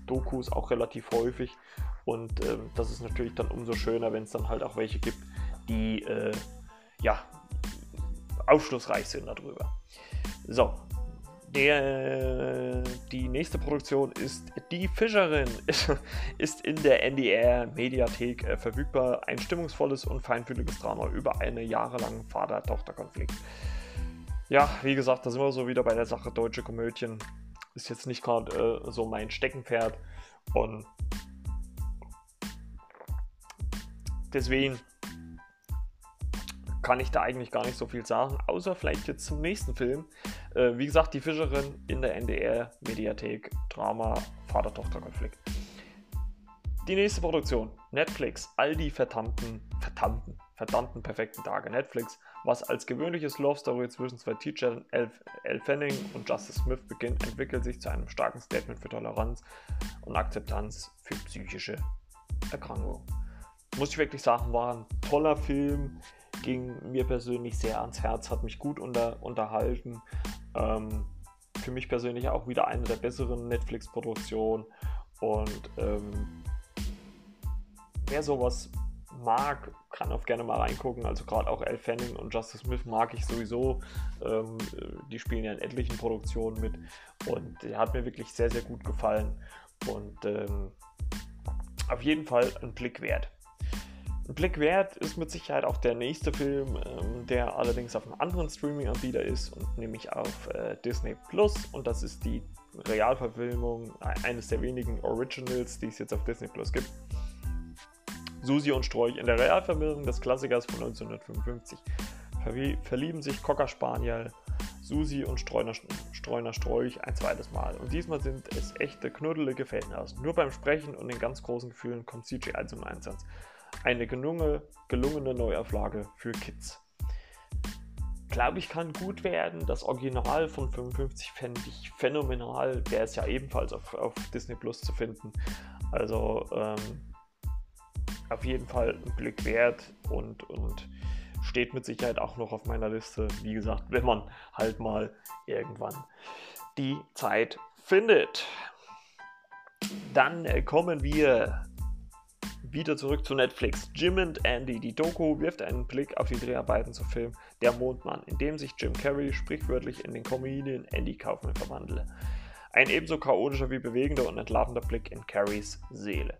Dokus auch relativ häufig. Und ähm, das ist natürlich dann umso schöner, wenn es dann halt auch welche gibt, die äh, ja aufschlussreich sind darüber. So, der, die nächste Produktion ist Die Fischerin, ist in der NDR Mediathek äh, verfügbar. Ein stimmungsvolles und feinfühliges Drama über einen jahrelangen Vater-Tochter-Konflikt. Ja, wie gesagt, da sind wir so wieder bei der Sache deutsche Komödien. Ist jetzt nicht gerade äh, so mein Steckenpferd und deswegen kann ich da eigentlich gar nicht so viel sagen, außer vielleicht jetzt zum nächsten Film. Äh, wie gesagt, die Fischerin in der NDR-Mediathek, Drama, Vater-Tochter-Konflikt. Die nächste Produktion, Netflix, all die verdammten, verdammten, verdammten perfekten Tage. Netflix, was als gewöhnliches Love Story zwischen zwei Teachern, Elle Fanning und Justice Smith beginnt, entwickelt sich zu einem starken Statement für Toleranz und Akzeptanz für psychische Erkrankungen. Muss ich wirklich sagen, war ein toller Film ging mir persönlich sehr ans Herz, hat mich gut unter, unterhalten. Ähm, für mich persönlich auch wieder eine der besseren Netflix-Produktionen. Und ähm, wer sowas mag, kann auch gerne mal reingucken. Also gerade auch Elle Fanning und Justice Smith mag ich sowieso. Ähm, die spielen ja in etlichen Produktionen mit. Und der hat mir wirklich sehr, sehr gut gefallen. Und ähm, auf jeden Fall ein Blick wert. Blick wert ist mit Sicherheit auch der nächste Film, ähm, der allerdings auf einem anderen Streaming-Anbieter ist und nämlich auf äh, Disney Plus. Und das ist die Realverfilmung eines der wenigen Originals, die es jetzt auf Disney Plus gibt. Susi und Strolch in der Realverfilmung des Klassikers von 1955 verlieben sich Cocker Spaniel, Susi und Streuner, Streuner Strolch ein zweites Mal. Und diesmal sind es echte knuddelige Ferienhaus. Nur beim Sprechen und den ganz großen Gefühlen kommt CGI zum Einsatz eine gelungene, gelungene Neuauflage für Kids. Glaube ich, kann gut werden. Das Original von 55 fände ich phänomenal. Der ist ja ebenfalls auf, auf Disney Plus zu finden. Also ähm, auf jeden Fall ein Blick wert und, und steht mit Sicherheit auch noch auf meiner Liste. Wie gesagt, wenn man halt mal irgendwann die Zeit findet. Dann äh, kommen wir wieder zurück zu Netflix. Jim and Andy, die Doku, wirft einen Blick auf die Dreharbeiten zum Film Der Mondmann, in dem sich Jim Carrey sprichwörtlich in den Comedian Andy Kaufman verwandle. Ein ebenso chaotischer wie bewegender und entlarvender Blick in Carreys Seele.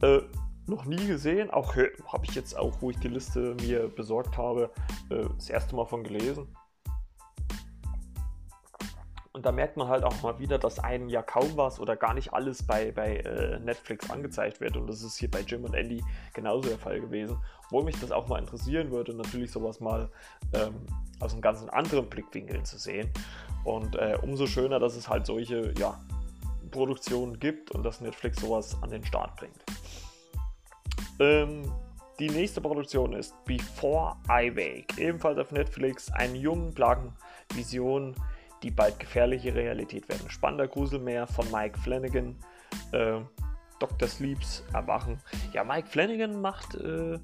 Äh, noch nie gesehen, auch habe ich jetzt auch, wo ich die Liste mir besorgt habe, äh, das erste Mal von gelesen. Und da merkt man halt auch mal wieder, dass einem ja kaum was oder gar nicht alles bei, bei äh, Netflix angezeigt wird. Und das ist hier bei Jim und Andy genauso der Fall gewesen. Obwohl mich das auch mal interessieren würde, natürlich sowas mal ähm, aus einem ganz anderen Blickwinkel zu sehen. Und äh, umso schöner, dass es halt solche ja, Produktionen gibt und dass Netflix sowas an den Start bringt. Ähm, die nächste Produktion ist Before I Wake, ebenfalls auf Netflix, eine jungen, blagen Vision die bald gefährliche Realität werden. Spannender Gruselmeer von Mike Flanagan, äh, Dr. Sleeps Erwachen. Ja, Mike Flanagan macht äh,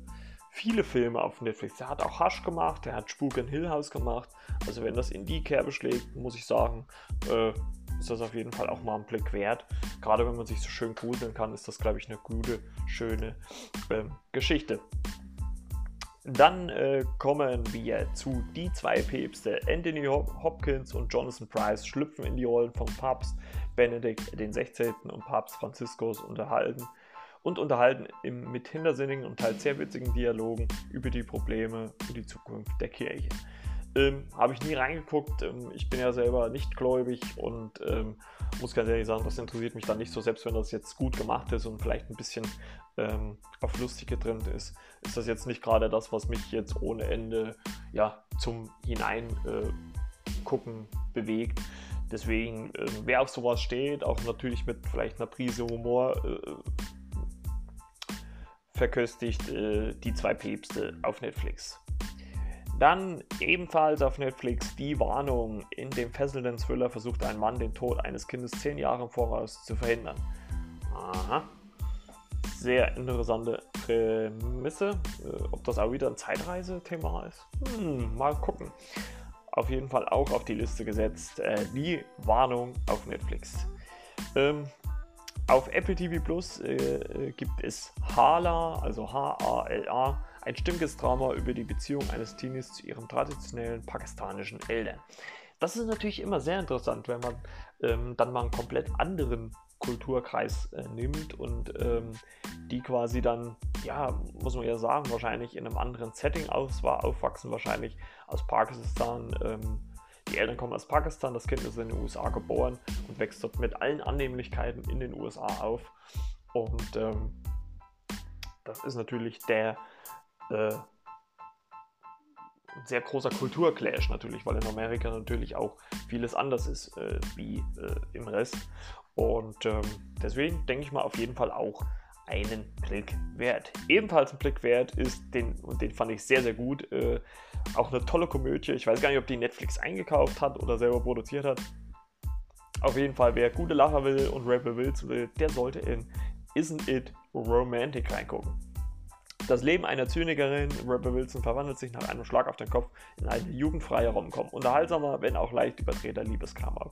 viele Filme auf Netflix. Er hat auch Hush gemacht, er hat Spuk in Hill House gemacht. Also wenn das in die Kerbe schlägt, muss ich sagen, äh, ist das auf jeden Fall auch mal ein Blick wert. Gerade wenn man sich so schön gruseln kann, ist das, glaube ich, eine gute, schöne ähm, Geschichte. Dann äh, kommen wir zu die zwei Päpste. Anthony Hopkins und Jonathan Price schlüpfen in die Rollen von Papst Benedikt XVI. und Papst Franziskus unterhalten und unterhalten im, mit hintersinnigen und teils sehr witzigen Dialogen über die Probleme und die Zukunft der Kirche. Ähm, Habe ich nie reingeguckt. Ähm, ich bin ja selber nicht gläubig und ähm, muss ganz ehrlich sagen, das interessiert mich dann nicht so, selbst wenn das jetzt gut gemacht ist und vielleicht ein bisschen ähm, auf lustig getrimmt ist, ist das jetzt nicht gerade das, was mich jetzt ohne Ende ja, zum Hineingucken äh, bewegt. Deswegen, äh, wer auf sowas steht, auch natürlich mit vielleicht einer Prise Humor äh, verköstigt, äh, die zwei Päpste auf Netflix. Dann ebenfalls auf Netflix die Warnung. In dem fesselnden Thriller versucht ein Mann den Tod eines Kindes zehn Jahre im Voraus zu verhindern. Aha. Sehr interessante Prämisse. Äh, ob das auch wieder ein Zeitreise-Thema ist? Hm, mal gucken. Auf jeden Fall auch auf die Liste gesetzt. Äh, die Warnung auf Netflix. Ähm, auf Apple TV Plus äh, äh, gibt es Hala, also H-A-L-A, ein stimmiges Drama über die Beziehung eines Teenies zu ihren traditionellen pakistanischen Eltern. Das ist natürlich immer sehr interessant, wenn man ähm, dann mal einen komplett anderen Kulturkreis äh, nimmt und ähm, die quasi dann, ja, muss man ja sagen, wahrscheinlich in einem anderen Setting aus, war, aufwachsen, wahrscheinlich aus Pakistan. Ähm, die Eltern kommen aus Pakistan, das Kind ist in den USA geboren und wächst dort mit allen Annehmlichkeiten in den USA auf. Und ähm, das ist natürlich der äh, sehr großer Kulturclash natürlich, weil in Amerika natürlich auch vieles anders ist äh, wie äh, im Rest. Und ähm, deswegen denke ich mal auf jeden Fall auch einen Blick wert. Ebenfalls ein Blick wert ist, den, und den fand ich sehr, sehr gut, äh, auch eine tolle Komödie. Ich weiß gar nicht, ob die Netflix eingekauft hat oder selber produziert hat. Auf jeden Fall, wer gute Lacher will und Wills will, der sollte in Isn't It Romantic reingucken. Das Leben einer Zynikerin, Rebel Wilson, verwandelt sich nach einem Schlag auf den Kopf in eine jugendfreie Romcom. Unterhaltsamer, wenn auch leicht überdrehter Liebeskrammer.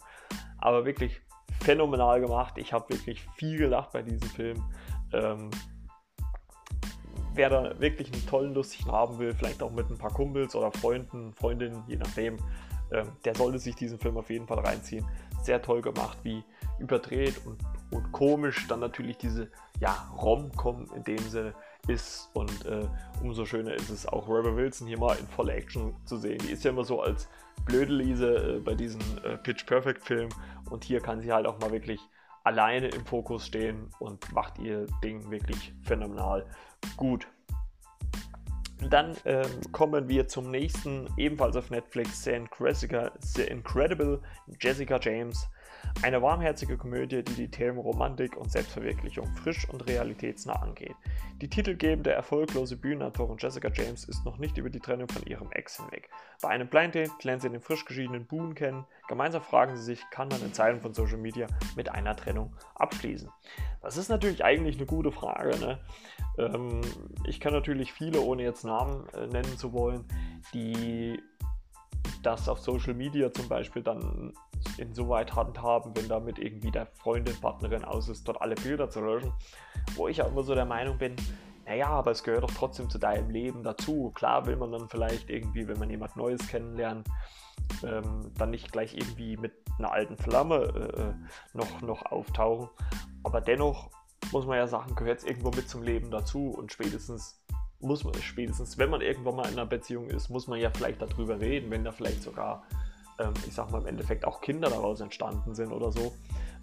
Aber wirklich phänomenal gemacht. Ich habe wirklich viel gelacht bei diesem Film. Ähm, wer da wirklich einen tollen, lustigen haben will, vielleicht auch mit ein paar Kumpels oder Freunden, Freundinnen, je nachdem, ähm, der sollte sich diesen Film auf jeden Fall reinziehen. Sehr toll gemacht, wie überdreht und, und komisch dann natürlich diese ja, Rom-Com in dem Sinne ist und äh, umso schöner ist es auch Rebel Wilson hier mal in voller Action zu sehen. Die ist ja immer so als Blödelise äh, bei diesen äh, Pitch Perfect Filmen und hier kann sie halt auch mal wirklich alleine im Fokus stehen und macht ihr Ding wirklich phänomenal gut. Dann ähm, kommen wir zum nächsten, ebenfalls auf Netflix, The Incredible Jessica James Eine warmherzige Komödie, die die Themen Romantik und Selbstverwirklichung frisch und realitätsnah angeht. Die titelgebende, erfolglose Bühnenautorin Jessica James ist noch nicht über die Trennung von ihrem Ex hinweg. Bei einem Blind Date lernt sie den frisch geschiedenen Boone kennen. Gemeinsam fragen sie sich, kann man in Zeiten von Social Media mit einer Trennung abschließen? Das ist natürlich eigentlich eine gute Frage. Ne? Ähm, ich kann natürlich viele, ohne jetzt Namen äh, nennen zu wollen, die das auf Social Media zum Beispiel dann insoweit handhaben, wenn damit irgendwie der Freundin, Partnerin aus ist, dort alle Bilder zu löschen. Wo ich auch immer so der Meinung bin, naja, aber es gehört doch trotzdem zu deinem Leben dazu. Klar will man dann vielleicht irgendwie, wenn man jemand Neues kennenlernt, ähm, dann nicht gleich irgendwie mit einer alten Flamme äh, noch, noch auftauchen. Aber dennoch muss man ja sagen, gehört es irgendwo mit zum Leben dazu und spätestens muss man, spätestens wenn man irgendwann mal in einer Beziehung ist, muss man ja vielleicht darüber reden, wenn da vielleicht sogar, ähm, ich sag mal im Endeffekt auch Kinder daraus entstanden sind oder so,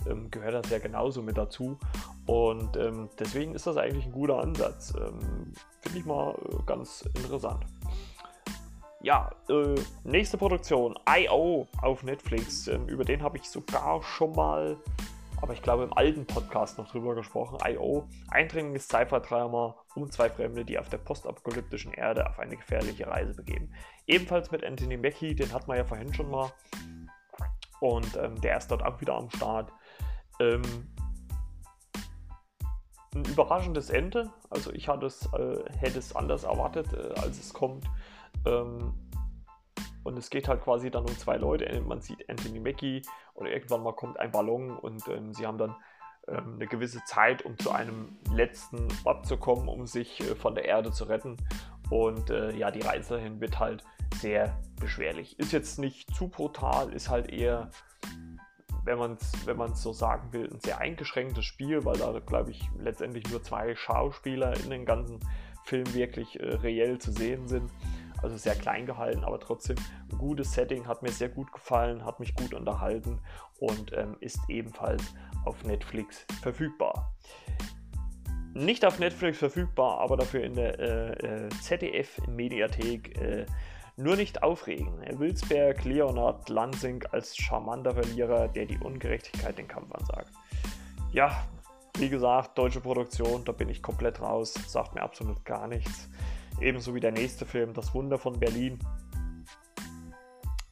ähm, gehört das ja genauso mit dazu. Und ähm, deswegen ist das eigentlich ein guter Ansatz. Ähm, finde ich mal äh, ganz interessant. Ja, äh, nächste Produktion, I.O. auf Netflix. Ähm, über den habe ich sogar schon mal aber ich glaube im alten Podcast noch drüber gesprochen, I.O. Eindringliches Sci-Fi-Drama um zwei Fremde, die auf der postapokalyptischen Erde auf eine gefährliche Reise begeben. Ebenfalls mit Anthony Mackie, den hat man ja vorhin schon mal. Und ähm, der ist dort auch wieder am Start. Ähm, ein überraschendes Ende. Also ich es, äh, hätte es anders erwartet, äh, als es kommt. Ähm, und es geht halt quasi dann um zwei Leute. Man sieht Anthony Mackie und irgendwann mal kommt ein Ballon und ähm, sie haben dann ähm, eine gewisse Zeit, um zu einem letzten Ort zu kommen, um sich äh, von der Erde zu retten. Und äh, ja, die Reise dahin wird halt sehr beschwerlich. Ist jetzt nicht zu brutal, ist halt eher, wenn man es wenn so sagen will, ein sehr eingeschränktes Spiel, weil da, glaube ich, letztendlich nur zwei Schauspieler in den ganzen Film wirklich äh, reell zu sehen sind. Also sehr klein gehalten, aber trotzdem ein gutes Setting, hat mir sehr gut gefallen, hat mich gut unterhalten und ähm, ist ebenfalls auf Netflix verfügbar. Nicht auf Netflix verfügbar, aber dafür in der äh, äh, ZDF-Mediathek. Äh, nur nicht aufregen. Wilsberg, Leonard Lansing als charmanter Verlierer, der die Ungerechtigkeit den Kampf ansagt. Ja, wie gesagt, deutsche Produktion, da bin ich komplett raus, sagt mir absolut gar nichts. Ebenso wie der nächste Film, Das Wunder von Berlin.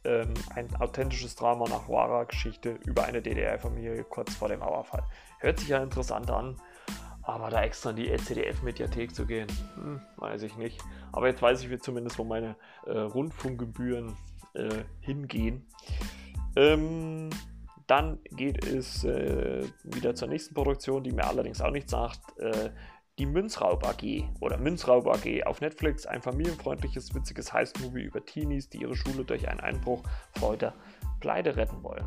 Ähm, ein authentisches Drama nach wahrer Geschichte über eine DDR-Familie kurz vor dem Mauerfall. Hört sich ja interessant an, aber da extra in die ZDF-Mediathek zu gehen, hm, weiß ich nicht. Aber jetzt weiß ich zumindest, wo meine äh, Rundfunkgebühren äh, hingehen. Ähm, dann geht es äh, wieder zur nächsten Produktion, die mir allerdings auch nichts sagt. Äh, die Münzraub AG oder Münzraub AG auf Netflix, ein familienfreundliches, witziges Heist-Movie über Teenies, die ihre Schule durch einen Einbruch vor der Pleite retten wollen.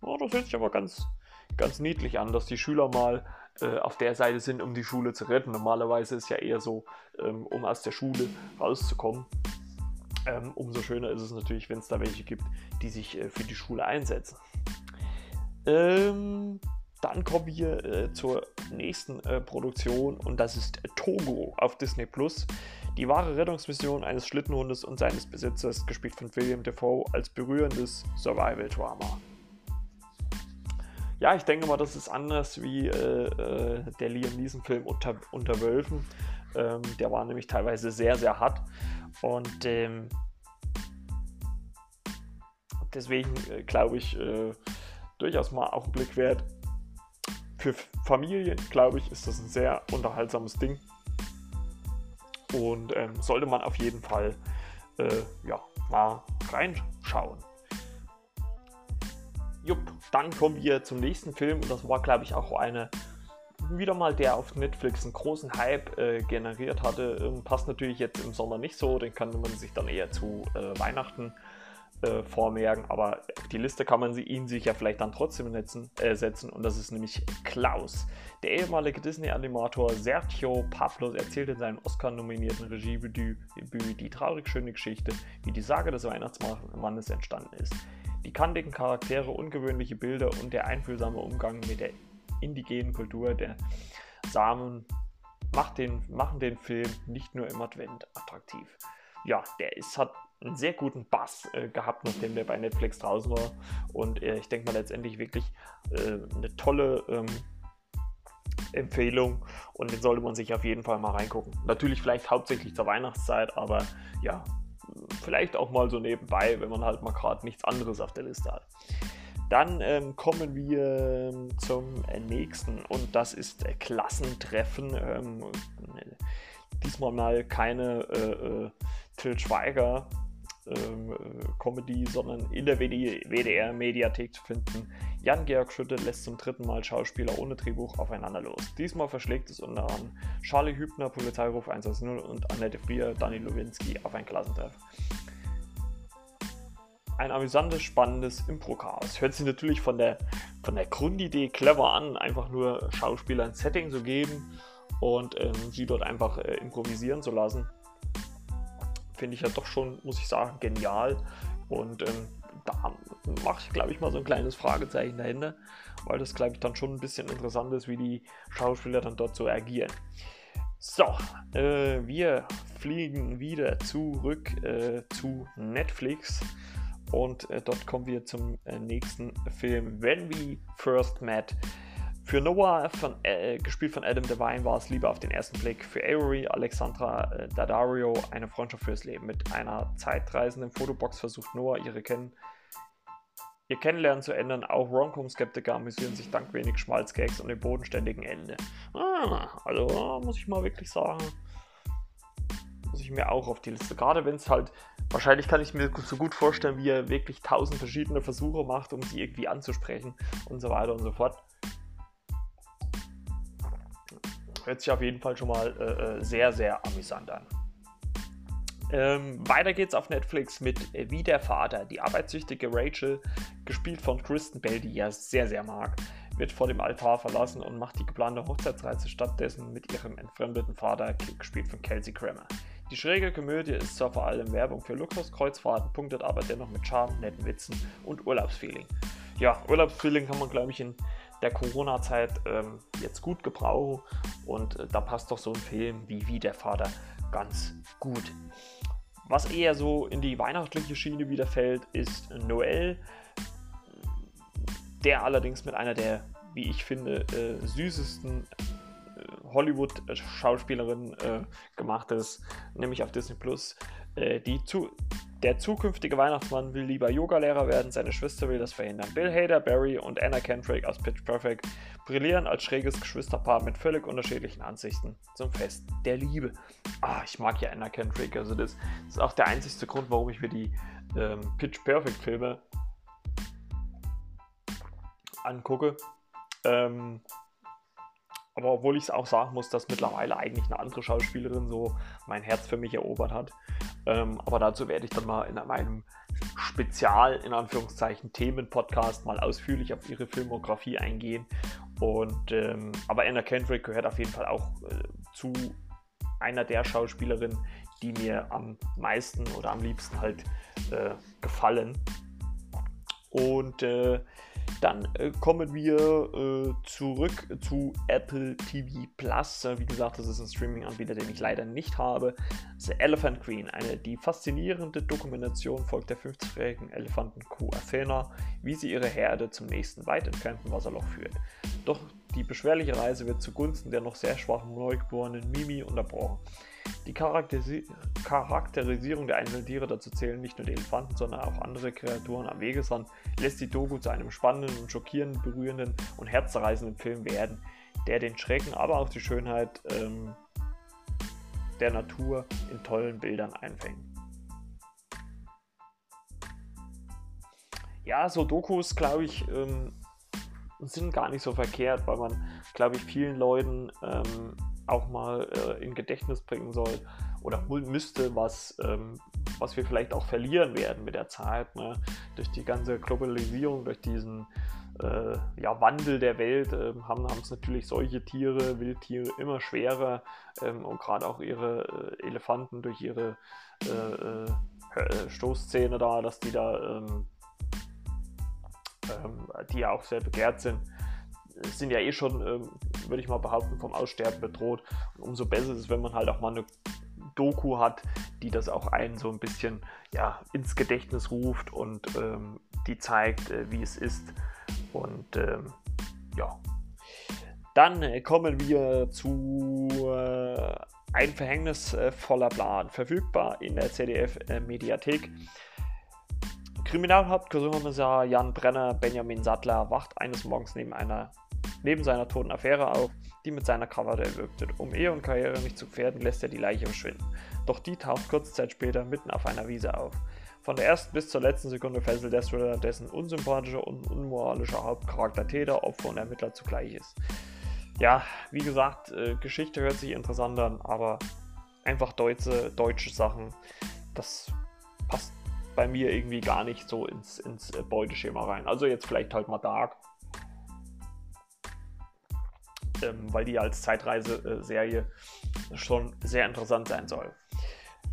Oh, das hört sich aber ganz, ganz niedlich an, dass die Schüler mal äh, auf der Seite sind, um die Schule zu retten. Normalerweise ist es ja eher so, ähm, um aus der Schule rauszukommen. Ähm, umso schöner ist es natürlich, wenn es da welche gibt, die sich äh, für die Schule einsetzen. Ähm, dann kommen wir äh, zur nächsten äh, Produktion und das ist Togo auf Disney Plus. Die wahre Rettungsmission eines Schlittenhundes und seines Besitzers, gespielt von William Defoe, als berührendes Survival-Drama. Ja, ich denke mal, das ist anders wie äh, äh der Liam Neeson-Film unter, unter Wölfen. Ähm, der war nämlich teilweise sehr, sehr hart. Und ähm, deswegen äh, glaube ich, äh, durchaus mal auch ein Blick wert für Familien, glaube ich, ist das ein sehr unterhaltsames Ding. Und ähm, sollte man auf jeden Fall äh, ja, mal reinschauen. Jupp, dann kommen wir zum nächsten Film und das war, glaube ich, auch eine wieder mal der auf Netflix einen großen Hype äh, generiert hatte. Ähm, passt natürlich jetzt im Sommer nicht so, den kann man sich dann eher zu äh, Weihnachten äh, vormerken, aber auf die Liste kann man sie, ihn sich ja vielleicht dann trotzdem netzen, äh, setzen und das ist nämlich Klaus. Der ehemalige Disney-Animator Sergio Pablos erzählt in seinem Oscar-nominierten Regiedebüt die traurig schöne Geschichte, wie die Sage des Weihnachtsmannes entstanden ist. Die kantigen Charaktere, ungewöhnliche Bilder und der einfühlsame Umgang mit der indigenen Kultur der Samen macht den, machen den Film nicht nur im Advent attraktiv. Ja, der ist, hat einen sehr guten Bass äh, gehabt, nachdem der bei Netflix draußen war. Und äh, ich denke mal letztendlich wirklich äh, eine tolle ähm, Empfehlung und den sollte man sich auf jeden Fall mal reingucken. Natürlich vielleicht hauptsächlich zur Weihnachtszeit, aber ja, vielleicht auch mal so nebenbei, wenn man halt mal gerade nichts anderes auf der Liste hat. Dann ähm, kommen wir zum äh, nächsten und das ist äh, Klassentreffen. Ähm, diesmal mal keine äh Till Schweiger ähm, äh, Comedy, sondern in der WDR-Mediathek zu finden. Jan-Georg Schütte lässt zum dritten Mal Schauspieler ohne Drehbuch aufeinander los. Diesmal verschlägt es unter anderem Charlie Hübner, Polizeiruf 110 und Annette Frier, Dani Lowinski auf ein Klassentreff. Ein amüsantes, spannendes Impro-Chaos. Hört sich natürlich von der, von der Grundidee clever an, einfach nur Schauspieler ein Setting zu geben und ähm, sie dort einfach äh, improvisieren zu lassen finde ich ja doch schon, muss ich sagen, genial. Und ähm, da mache ich, glaube ich, mal so ein kleines Fragezeichen dahinter, weil das, glaube ich, dann schon ein bisschen interessant ist, wie die Schauspieler dann dort so agieren. So, äh, wir fliegen wieder zurück äh, zu Netflix und äh, dort kommen wir zum äh, nächsten Film, When We First Met. Für Noah, von, äh, gespielt von Adam Devine, war es lieber auf den ersten Blick. Für Avery, Alexandra äh, Daddario, eine Freundschaft fürs Leben. Mit einer zeitreisenden Fotobox versucht Noah ihre Kennen ihr Kennenlernen zu ändern. Auch Romcom-Skeptiker amüsieren sich dank wenig Schmalzgags und dem bodenständigen Ende. Ah, also muss ich mal wirklich sagen, muss ich mir auch auf die Liste. Gerade wenn es halt, wahrscheinlich kann ich mir so gut vorstellen, wie er wirklich tausend verschiedene Versuche macht, um sie irgendwie anzusprechen und so weiter und so fort. Hört sich auf jeden Fall schon mal äh, äh, sehr, sehr amüsant an. Ähm, weiter geht's auf Netflix mit äh, Wie der Vater. Die arbeitssüchtige Rachel, gespielt von Kristen Bell, die ja sehr, sehr mag, wird vor dem Altar verlassen und macht die geplante Hochzeitsreise stattdessen mit ihrem entfremdeten Vater, gespielt von Kelsey Kramer. Die schräge Komödie ist zwar vor allem Werbung für Luxuskreuzfahrten, punktet aber dennoch mit Charme, netten Witzen und Urlaubsfeeling. Ja, Urlaubsfeeling kann man, glaube ich, in der Corona-Zeit ähm, jetzt gut gebrauchen und äh, da passt doch so ein Film wie Wie der Vater ganz gut. Was eher so in die weihnachtliche Schiene wieder fällt, ist Noel, der allerdings mit einer der, wie ich finde, äh, süßesten äh, Hollywood-Schauspielerinnen äh, gemacht ist, nämlich auf Disney Plus. Äh, die zu der zukünftige Weihnachtsmann will lieber Yogalehrer werden, seine Schwester will das verhindern. Bill Hader, Barry und Anna Kendrick aus Pitch Perfect brillieren als schräges Geschwisterpaar mit völlig unterschiedlichen Ansichten zum Fest der Liebe. Ah, ich mag ja Anna Kendrick, also das ist auch der einzigste Grund, warum ich mir die ähm, Pitch Perfect Filme angucke. Ähm, aber obwohl ich es auch sagen muss, dass mittlerweile eigentlich eine andere Schauspielerin so mein Herz für mich erobert hat. Ähm, aber dazu werde ich dann mal in meinem Spezial, in Anführungszeichen, Themen-Podcast mal ausführlich auf ihre Filmografie eingehen. Und, ähm, aber Anna Kendrick gehört auf jeden Fall auch äh, zu einer der Schauspielerinnen, die mir am meisten oder am liebsten halt äh, gefallen. Und äh, dann äh, kommen wir äh, zurück zu Apple TV Plus. Äh, wie gesagt, das ist ein Streaming-Anbieter, den ich leider nicht habe. The Elephant Queen, eine die faszinierende Dokumentation folgt der 50-jährigen Elefantenkuh Athena, wie sie ihre Herde zum nächsten weit entfernten Wasserloch führt. Doch die beschwerliche Reise wird zugunsten der noch sehr schwachen Neugeborenen Mimi unterbrochen. Die Charakterisi Charakterisierung der einzelnen Tiere, dazu zählen nicht nur die Elefanten, sondern auch andere Kreaturen am Wegesrand, lässt die Doku zu einem spannenden und schockierenden, berührenden und herzzerreißenden Film werden, der den Schrecken, aber auch die Schönheit ähm, der Natur in tollen Bildern einfängt. Ja, so Dokus, glaube ich, ähm, sind gar nicht so verkehrt, weil man, glaube ich, vielen Leuten ähm, auch mal äh, in Gedächtnis bringen soll oder müsste, was, ähm, was wir vielleicht auch verlieren werden mit der Zeit. Ne? Durch die ganze Globalisierung, durch diesen äh, ja, Wandel der Welt äh, haben es natürlich solche Tiere, Wildtiere immer schwerer ähm, und gerade auch ihre äh, Elefanten durch ihre äh, äh, Stoßzähne da, dass die da, ähm, ähm, die ja auch sehr begehrt sind, sind ja eh schon, ähm, würde ich mal behaupten, vom Aussterben bedroht. Und umso besser ist es, wenn man halt auch mal eine Doku hat, die das auch einen so ein bisschen ja, ins Gedächtnis ruft und ähm, die zeigt, äh, wie es ist. Und ähm, ja. Dann äh, kommen wir zu äh, Ein verhängnisvoller Plan, verfügbar in der ZDF-Mediathek. Äh, Kriminalhauptkommissar Jan Brenner, Benjamin Sattler, wacht eines Morgens neben, einer, neben seiner toten Affäre auf die mit seiner Krawatte erwürgt wird. Um Ehe und Karriere nicht zu gefährden, lässt er die Leiche verschwinden. Doch die taucht kurze Zeit später mitten auf einer Wiese auf. Von der ersten bis zur letzten Sekunde fesselt der Thriller dessen unsympathischer und unmoralischer Hauptcharakter Täter, Opfer und Ermittler zugleich ist. Ja, wie gesagt, äh, Geschichte hört sich interessant an, aber einfach deutsche, deutsche Sachen, das passt bei mir irgendwie gar nicht so ins, ins äh, Beuteschema rein. Also jetzt vielleicht halt mal Dark, ähm, weil die als Zeitreiseserie schon sehr interessant sein soll.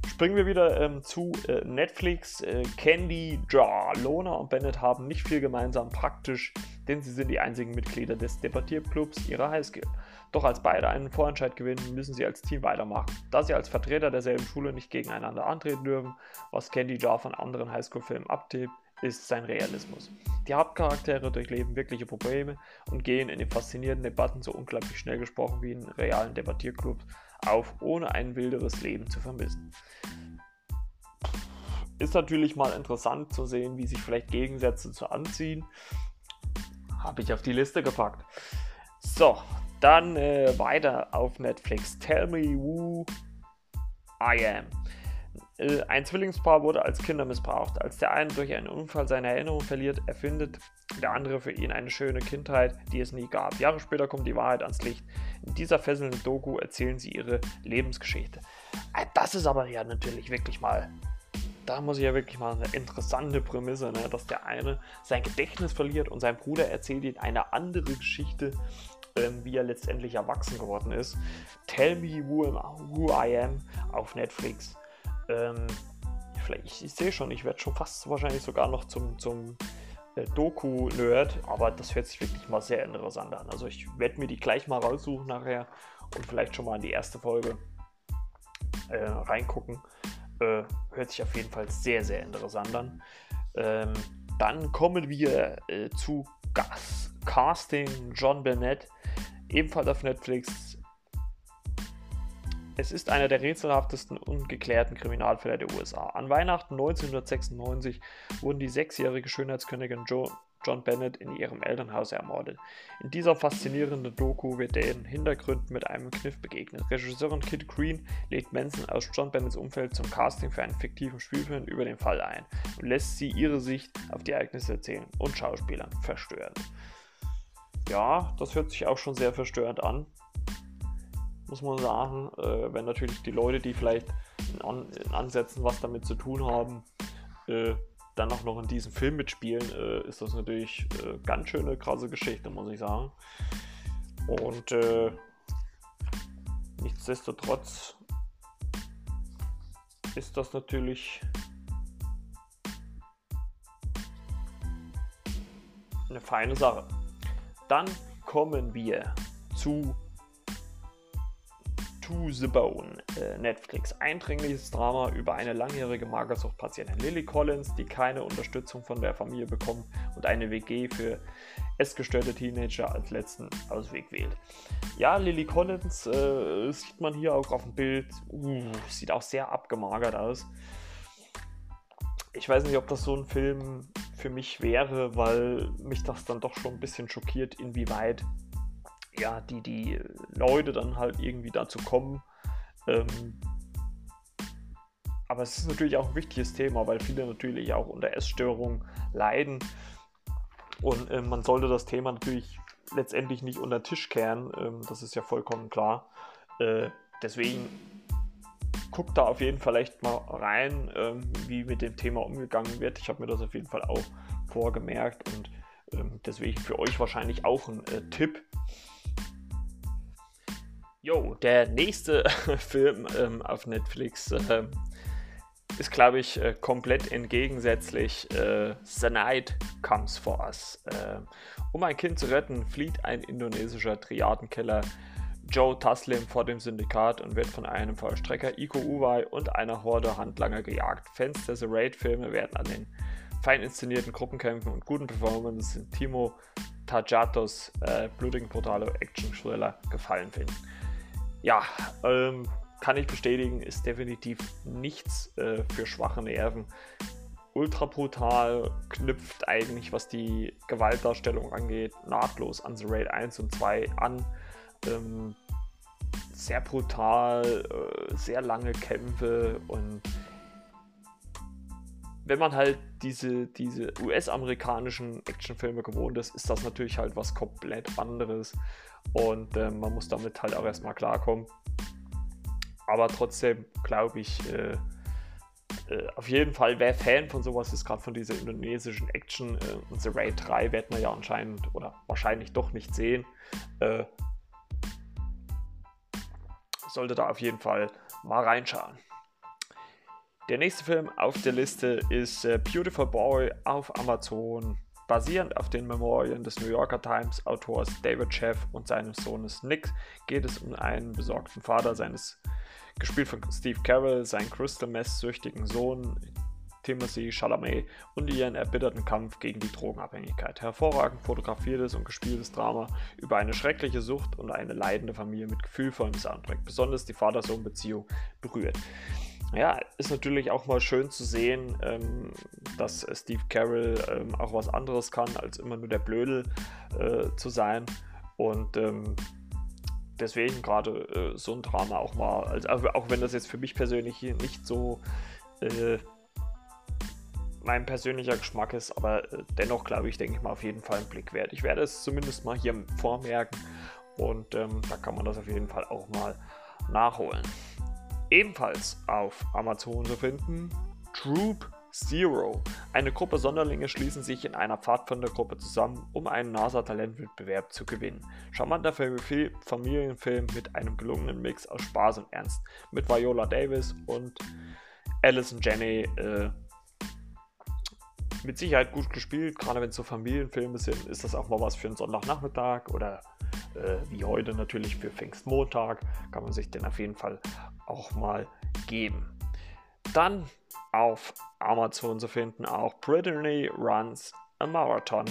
Springen wir wieder ähm, zu äh, Netflix. Äh, Candy, Jar, Lona und Bennett haben nicht viel gemeinsam praktisch, denn sie sind die einzigen Mitglieder des Debattierclubs ihrer Highschool. Doch als beide einen Vorentscheid gewinnen, müssen sie als Team weitermachen. Da sie als Vertreter derselben Schule nicht gegeneinander antreten dürfen, was Candy Jar von anderen Highschool-Filmen abtippt, ist sein Realismus. Die Hauptcharaktere durchleben wirkliche Probleme und gehen in den faszinierenden Debatten so unglaublich schnell gesprochen wie in realen Debattierclubs auf, ohne ein wilderes Leben zu vermissen. Ist natürlich mal interessant zu sehen, wie sich vielleicht Gegensätze zu anziehen. Habe ich auf die Liste gepackt. So, dann äh, weiter auf Netflix. Tell me who I am. Äh, ein Zwillingspaar wurde als Kinder missbraucht. Als der eine durch einen Unfall seine Erinnerung verliert, erfindet der andere für ihn eine schöne Kindheit, die es nie gab. Jahre später kommt die Wahrheit ans Licht. In dieser fesselnden Doku erzählen sie ihre Lebensgeschichte. Äh, das ist aber ja natürlich wirklich mal. Da muss ich ja wirklich mal eine interessante Prämisse, ne? dass der eine sein Gedächtnis verliert und sein Bruder erzählt ihm eine andere Geschichte, ähm, wie er letztendlich erwachsen geworden ist. Tell Me Who, who I Am auf Netflix. Ähm, vielleicht, ich, ich sehe schon, ich werde schon fast wahrscheinlich sogar noch zum, zum äh, Doku-Nerd, aber das hört sich wirklich mal sehr interessant an. Also ich werde mir die gleich mal raussuchen nachher und vielleicht schon mal in die erste Folge äh, reingucken. Äh, hört sich auf jeden Fall sehr, sehr interessant an. Ähm, dann kommen wir äh, zu Gas Casting John Burnett, ebenfalls auf Netflix es ist einer der rätselhaftesten ungeklärten Kriminalfälle der USA. An Weihnachten 1996 wurden die sechsjährige Schönheitskönigin jo John Bennett in ihrem Elternhaus ermordet. In dieser faszinierenden Doku wird den Hintergründen mit einem Kniff begegnet. Regisseurin Kit Green lädt Manson aus John Bennetts Umfeld zum Casting für einen fiktiven Spielfilm über den Fall ein und lässt sie ihre Sicht auf die Ereignisse erzählen und Schauspielern verstören. Ja, das hört sich auch schon sehr verstörend an muss man sagen. Äh, wenn natürlich die Leute, die vielleicht in, An in, Ansätzen was damit zu tun haben, äh, dann auch noch in diesem Film mitspielen, äh, ist das natürlich äh, ganz schöne krasse Geschichte, muss ich sagen. Und äh, nichtsdestotrotz ist das natürlich eine feine Sache. Dann kommen wir zu To the Bone, äh, Netflix. Eindringliches Drama über eine langjährige Magersuchtpatientin Lily Collins, die keine Unterstützung von der Familie bekommt und eine WG für essgestörte Teenager als letzten Ausweg wählt. Ja, Lily Collins äh, sieht man hier auch auf dem Bild. Uh, sieht auch sehr abgemagert aus. Ich weiß nicht, ob das so ein Film für mich wäre, weil mich das dann doch schon ein bisschen schockiert, inwieweit ja, die, die Leute dann halt irgendwie dazu kommen. Ähm, aber es ist natürlich auch ein wichtiges Thema, weil viele natürlich auch unter Essstörungen leiden. Und äh, man sollte das Thema natürlich letztendlich nicht unter den Tisch kehren. Ähm, das ist ja vollkommen klar. Äh, deswegen guckt da auf jeden Fall echt mal rein, ähm, wie mit dem Thema umgegangen wird. Ich habe mir das auf jeden Fall auch vorgemerkt und ähm, deswegen für euch wahrscheinlich auch ein äh, Tipp. Jo, der nächste Film ähm, auf Netflix äh, ist, glaube ich, äh, komplett entgegensätzlich. Äh, The Night Comes for Us. Äh, um ein Kind zu retten, flieht ein indonesischer Triadenkeller Joe Taslim vor dem Syndikat und wird von einem Vollstrecker Iko Uwai und einer Horde Handlanger gejagt. Fans der The Raid-Filme werden an den fein inszenierten Gruppenkämpfen und guten Performances in Timo Tajatos äh, blutigen, brutale Action-Thriller gefallen finden. Ja, ähm, kann ich bestätigen, ist definitiv nichts äh, für schwache Nerven. Ultra brutal, knüpft eigentlich, was die Gewaltdarstellung angeht, nahtlos an The Raid 1 und 2 an. Ähm, sehr brutal, äh, sehr lange Kämpfe und wenn man halt diese, diese US-amerikanischen Actionfilme gewohnt ist, ist das natürlich halt was komplett anderes. Und äh, man muss damit halt auch erstmal klarkommen. Aber trotzdem glaube ich, äh, äh, auf jeden Fall, wer Fan von sowas ist, gerade von dieser indonesischen Action, äh, The Raid 3 wird man ja anscheinend oder wahrscheinlich doch nicht sehen, äh, sollte da auf jeden Fall mal reinschauen. Der nächste Film auf der Liste ist äh, Beautiful Boy auf Amazon. Basierend auf den Memorien des New Yorker Times Autors David Sheff und seines Sohnes Nick geht es um einen besorgten Vater seines, gespielt von Steve Carroll, seinen Crystal Mess-süchtigen Sohn Timothy Chalamet und ihren erbitterten Kampf gegen die Drogenabhängigkeit. Hervorragend fotografiertes und gespieltes Drama über eine schreckliche Sucht und eine leidende Familie mit gefühlvollem Soundtrack. Besonders die Vater-Sohn-Beziehung berührt ja, ist natürlich auch mal schön zu sehen, ähm, dass Steve Carroll ähm, auch was anderes kann, als immer nur der Blödel äh, zu sein. Und ähm, deswegen gerade äh, so ein Drama auch mal, also auch wenn das jetzt für mich persönlich nicht so äh, mein persönlicher Geschmack ist, aber äh, dennoch glaube ich, denke ich mal auf jeden Fall einen Blick wert. Ich werde es zumindest mal hier vormerken und ähm, da kann man das auf jeden Fall auch mal nachholen. Ebenfalls auf Amazon zu finden, Troop Zero. Eine Gruppe Sonderlinge schließen sich in einer Pfadfindergruppe zusammen, um einen NASA-Talentwettbewerb zu gewinnen. Charmanter Familienfilm mit einem gelungenen Mix aus Spaß und Ernst. Mit Viola Davis und Alison Janney. Äh, mit Sicherheit gut gespielt, gerade wenn es so Familienfilme sind, ist das auch mal was für einen Sonntagnachmittag oder äh, wie heute natürlich für Pfingstmontag, kann man sich den auf jeden Fall auch mal geben. Dann auf Amazon zu finden auch Brittany Runs a Marathon.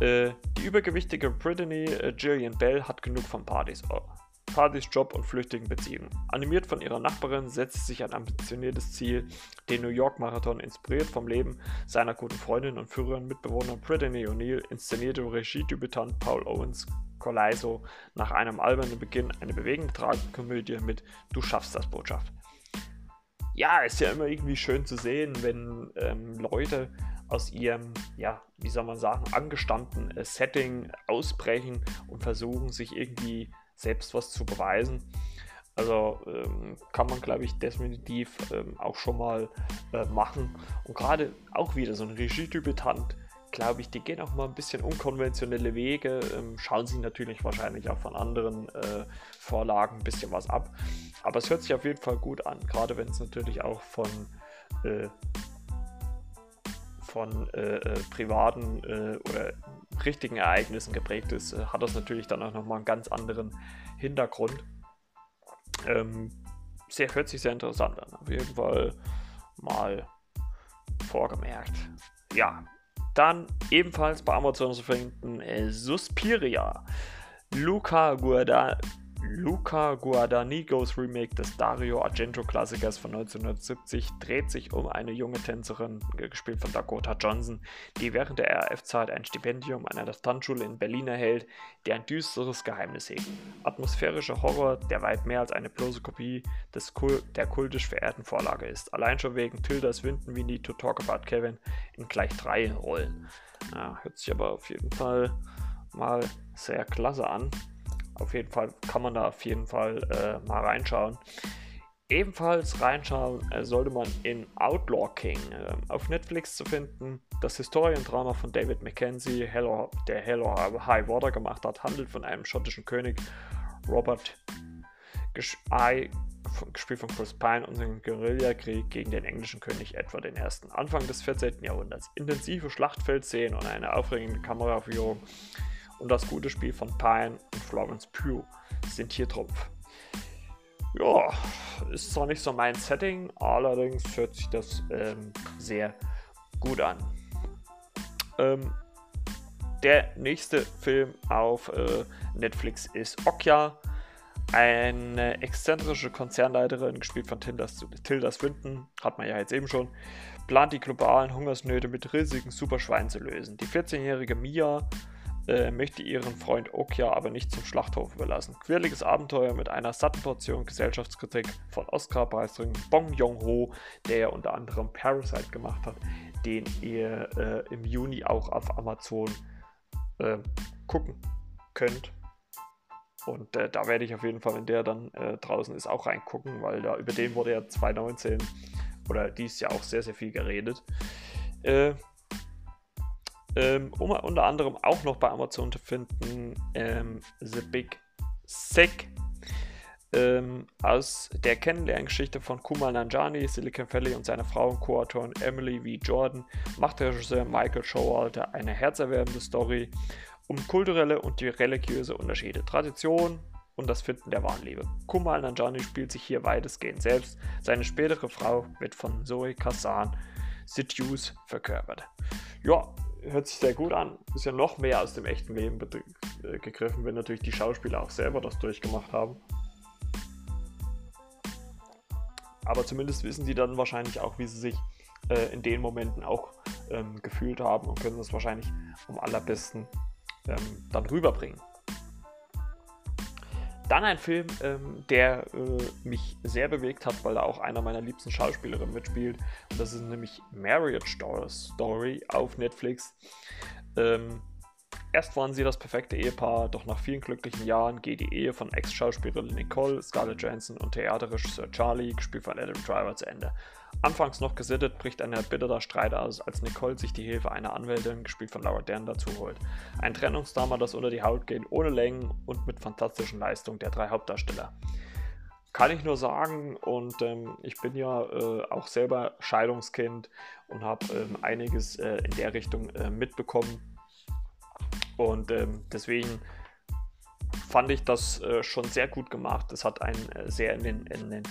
Äh, die übergewichtige Brittany äh, Gillian Bell hat genug von Partys. Partys, Job und flüchtigen Beziehungen. Animiert von ihrer Nachbarin setzt sich ein ambitioniertes Ziel, den New York Marathon, inspiriert vom Leben seiner guten Freundin und früheren Mitbewohner Brittany O'Neill, inszenierte Regiedebütant Paul Owens Coleiso nach einem albernen Beginn eine bewegende Tragikomödie mit Du schaffst das Botschaft. Ja, ist ja immer irgendwie schön zu sehen, wenn ähm, Leute aus ihrem, ja, wie soll man sagen, angestammten äh, Setting ausbrechen und versuchen, sich irgendwie selbst was zu beweisen. Also ähm, kann man, glaube ich, definitiv ähm, auch schon mal äh, machen. Und gerade auch wieder so ein Regiedebütant, glaube ich, die gehen auch mal ein bisschen unkonventionelle Wege, ähm, schauen sich natürlich wahrscheinlich auch von anderen äh, Vorlagen ein bisschen was ab. Aber es hört sich auf jeden Fall gut an, gerade wenn es natürlich auch von, äh, von äh, äh privaten äh, oder richtigen Ereignissen geprägt ist, äh, hat das natürlich dann auch nochmal einen ganz anderen Hintergrund. Ähm, sehr, hört sich sehr interessant an. Auf jeden Fall mal vorgemerkt. Ja, dann ebenfalls bei Amazon zu finden äh, Suspiria. Luca Guarda Luca Guadagnigos Remake des Dario Argento-Klassikers von 1970 dreht sich um eine junge Tänzerin, gespielt von Dakota Johnson, die während der RAF-Zeit ein Stipendium an einer Tanzschule in Berlin erhält, die ein düsteres Geheimnis hegt. Atmosphärischer Horror, der weit mehr als eine bloße Kopie des Kul der kultisch verehrten Vorlage ist. Allein schon wegen Tildas Winden wie Need to Talk About Kevin in gleich drei Rollen. Ja, hört sich aber auf jeden Fall mal sehr klasse an. Auf jeden Fall kann man da auf jeden Fall äh, mal reinschauen. Ebenfalls reinschauen äh, sollte man in Outlaw King äh, auf Netflix zu finden. Das Historiendrama von David Mackenzie, Hello, der Hello High Water gemacht hat, handelt von einem schottischen König, Robert Gesch I, gespielt von Chris Pine, und seinem Guerillakrieg gegen den englischen König Edward I. Anfang des 14. Jahrhunderts. Intensive Schlachtfeldszenen und eine aufregende Kameraführung und das gute Spiel von Pine und Florence Pugh sind hier Trumpf. Ja, ist zwar nicht so mein Setting, allerdings hört sich das ähm, sehr gut an. Ähm, der nächste Film auf äh, Netflix ist Okja. Eine exzentrische Konzernleiterin, gespielt von Tilda, Swinton, hat man ja jetzt eben schon, plant die globalen Hungersnöte mit riesigen Superschweinen zu lösen. Die 14-jährige Mia äh, möchte ihren Freund Okja aber nicht zum Schlachthof überlassen. Quirliges Abenteuer mit einer satten Portion Gesellschaftskritik von Oscar-Preisträger Bong Joon-ho, der ja unter anderem Parasite gemacht hat, den ihr äh, im Juni auch auf Amazon äh, gucken könnt. Und äh, da werde ich auf jeden Fall, wenn der dann äh, draußen ist, auch reingucken, weil da über den wurde ja 2019 oder dies Jahr auch sehr, sehr viel geredet. Äh, ähm, um, unter anderem auch noch bei Amazon zu finden, ähm, The Big Sick. Ähm, aus der Kennenlerngeschichte von Kumal Nanjani, Silicon Valley und seiner Frau und Co-Autorin Emily V. Jordan macht der Regisseur Michael Showalter eine herzerwärmende Story um kulturelle und die religiöse Unterschiede, Tradition und das Finden der wahren Liebe. Kumal Nanjani spielt sich hier weitestgehend selbst. Seine spätere Frau wird von Zoe Kazan Seduce verkörpert. Ja, hört sich sehr gut an. Ist ja noch mehr aus dem echten Leben äh, gegriffen, wenn natürlich die Schauspieler auch selber das durchgemacht haben. Aber zumindest wissen sie dann wahrscheinlich auch, wie sie sich äh, in den Momenten auch ähm, gefühlt haben und können das wahrscheinlich am allerbesten ähm, dann rüberbringen. Dann ein Film, ähm, der äh, mich sehr bewegt hat, weil da auch einer meiner liebsten Schauspielerinnen mitspielt. Und das ist nämlich Marriage Story auf Netflix. Ähm, erst waren sie das perfekte Ehepaar, doch nach vielen glücklichen Jahren geht die Ehe von Ex-Schauspielerin Nicole, Scarlett Johansson und Theaterregisseur Charlie, gespielt von Adam Driver, zu Ende. Anfangs noch gesittet, bricht ein erbitterter Streit aus, als Nicole sich die Hilfe einer Anwältin, gespielt von Laura Dern, dazu holt. Ein Trennungsdrama, das unter die Haut geht, ohne Längen und mit fantastischen Leistungen der drei Hauptdarsteller. Kann ich nur sagen, und ähm, ich bin ja äh, auch selber Scheidungskind und habe ähm, einiges äh, in der Richtung äh, mitbekommen. Und ähm, deswegen fand ich das äh, schon sehr gut gemacht. Es hat einen äh, sehr in den, in den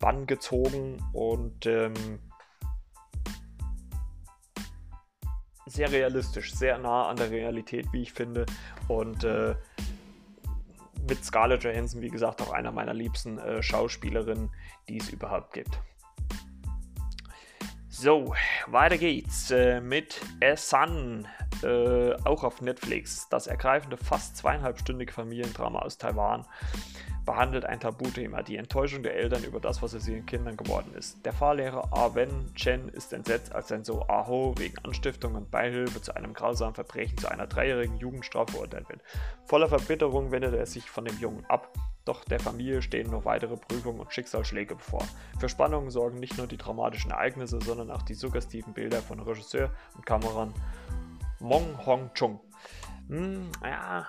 Bann gezogen und ähm, sehr realistisch, sehr nah an der Realität, wie ich finde. Und äh, mit Scarlett Johansson, wie gesagt, auch einer meiner liebsten äh, Schauspielerinnen, die es überhaupt gibt. So, weiter geht's äh, mit A Sun, äh, auch auf Netflix. Das ergreifende, fast zweieinhalbstündige Familiendrama aus Taiwan behandelt ein Tabuthema, die Enttäuschung der Eltern über das, was aus ihren Kindern geworden ist. Der Fahrlehrer Ah Wen Chen ist entsetzt, als sein Sohn Aho wegen Anstiftung und Beihilfe zu einem grausamen Verbrechen zu einer dreijährigen Jugendstrafe verurteilt wird. Voller Verbitterung wendet er sich von dem Jungen ab, doch der Familie stehen noch weitere Prüfungen und Schicksalsschläge bevor. Für Spannungen sorgen nicht nur die dramatischen Ereignisse, sondern auch die suggestiven Bilder von Regisseur und Kameramann Mong Hong Chung. Hm, ja,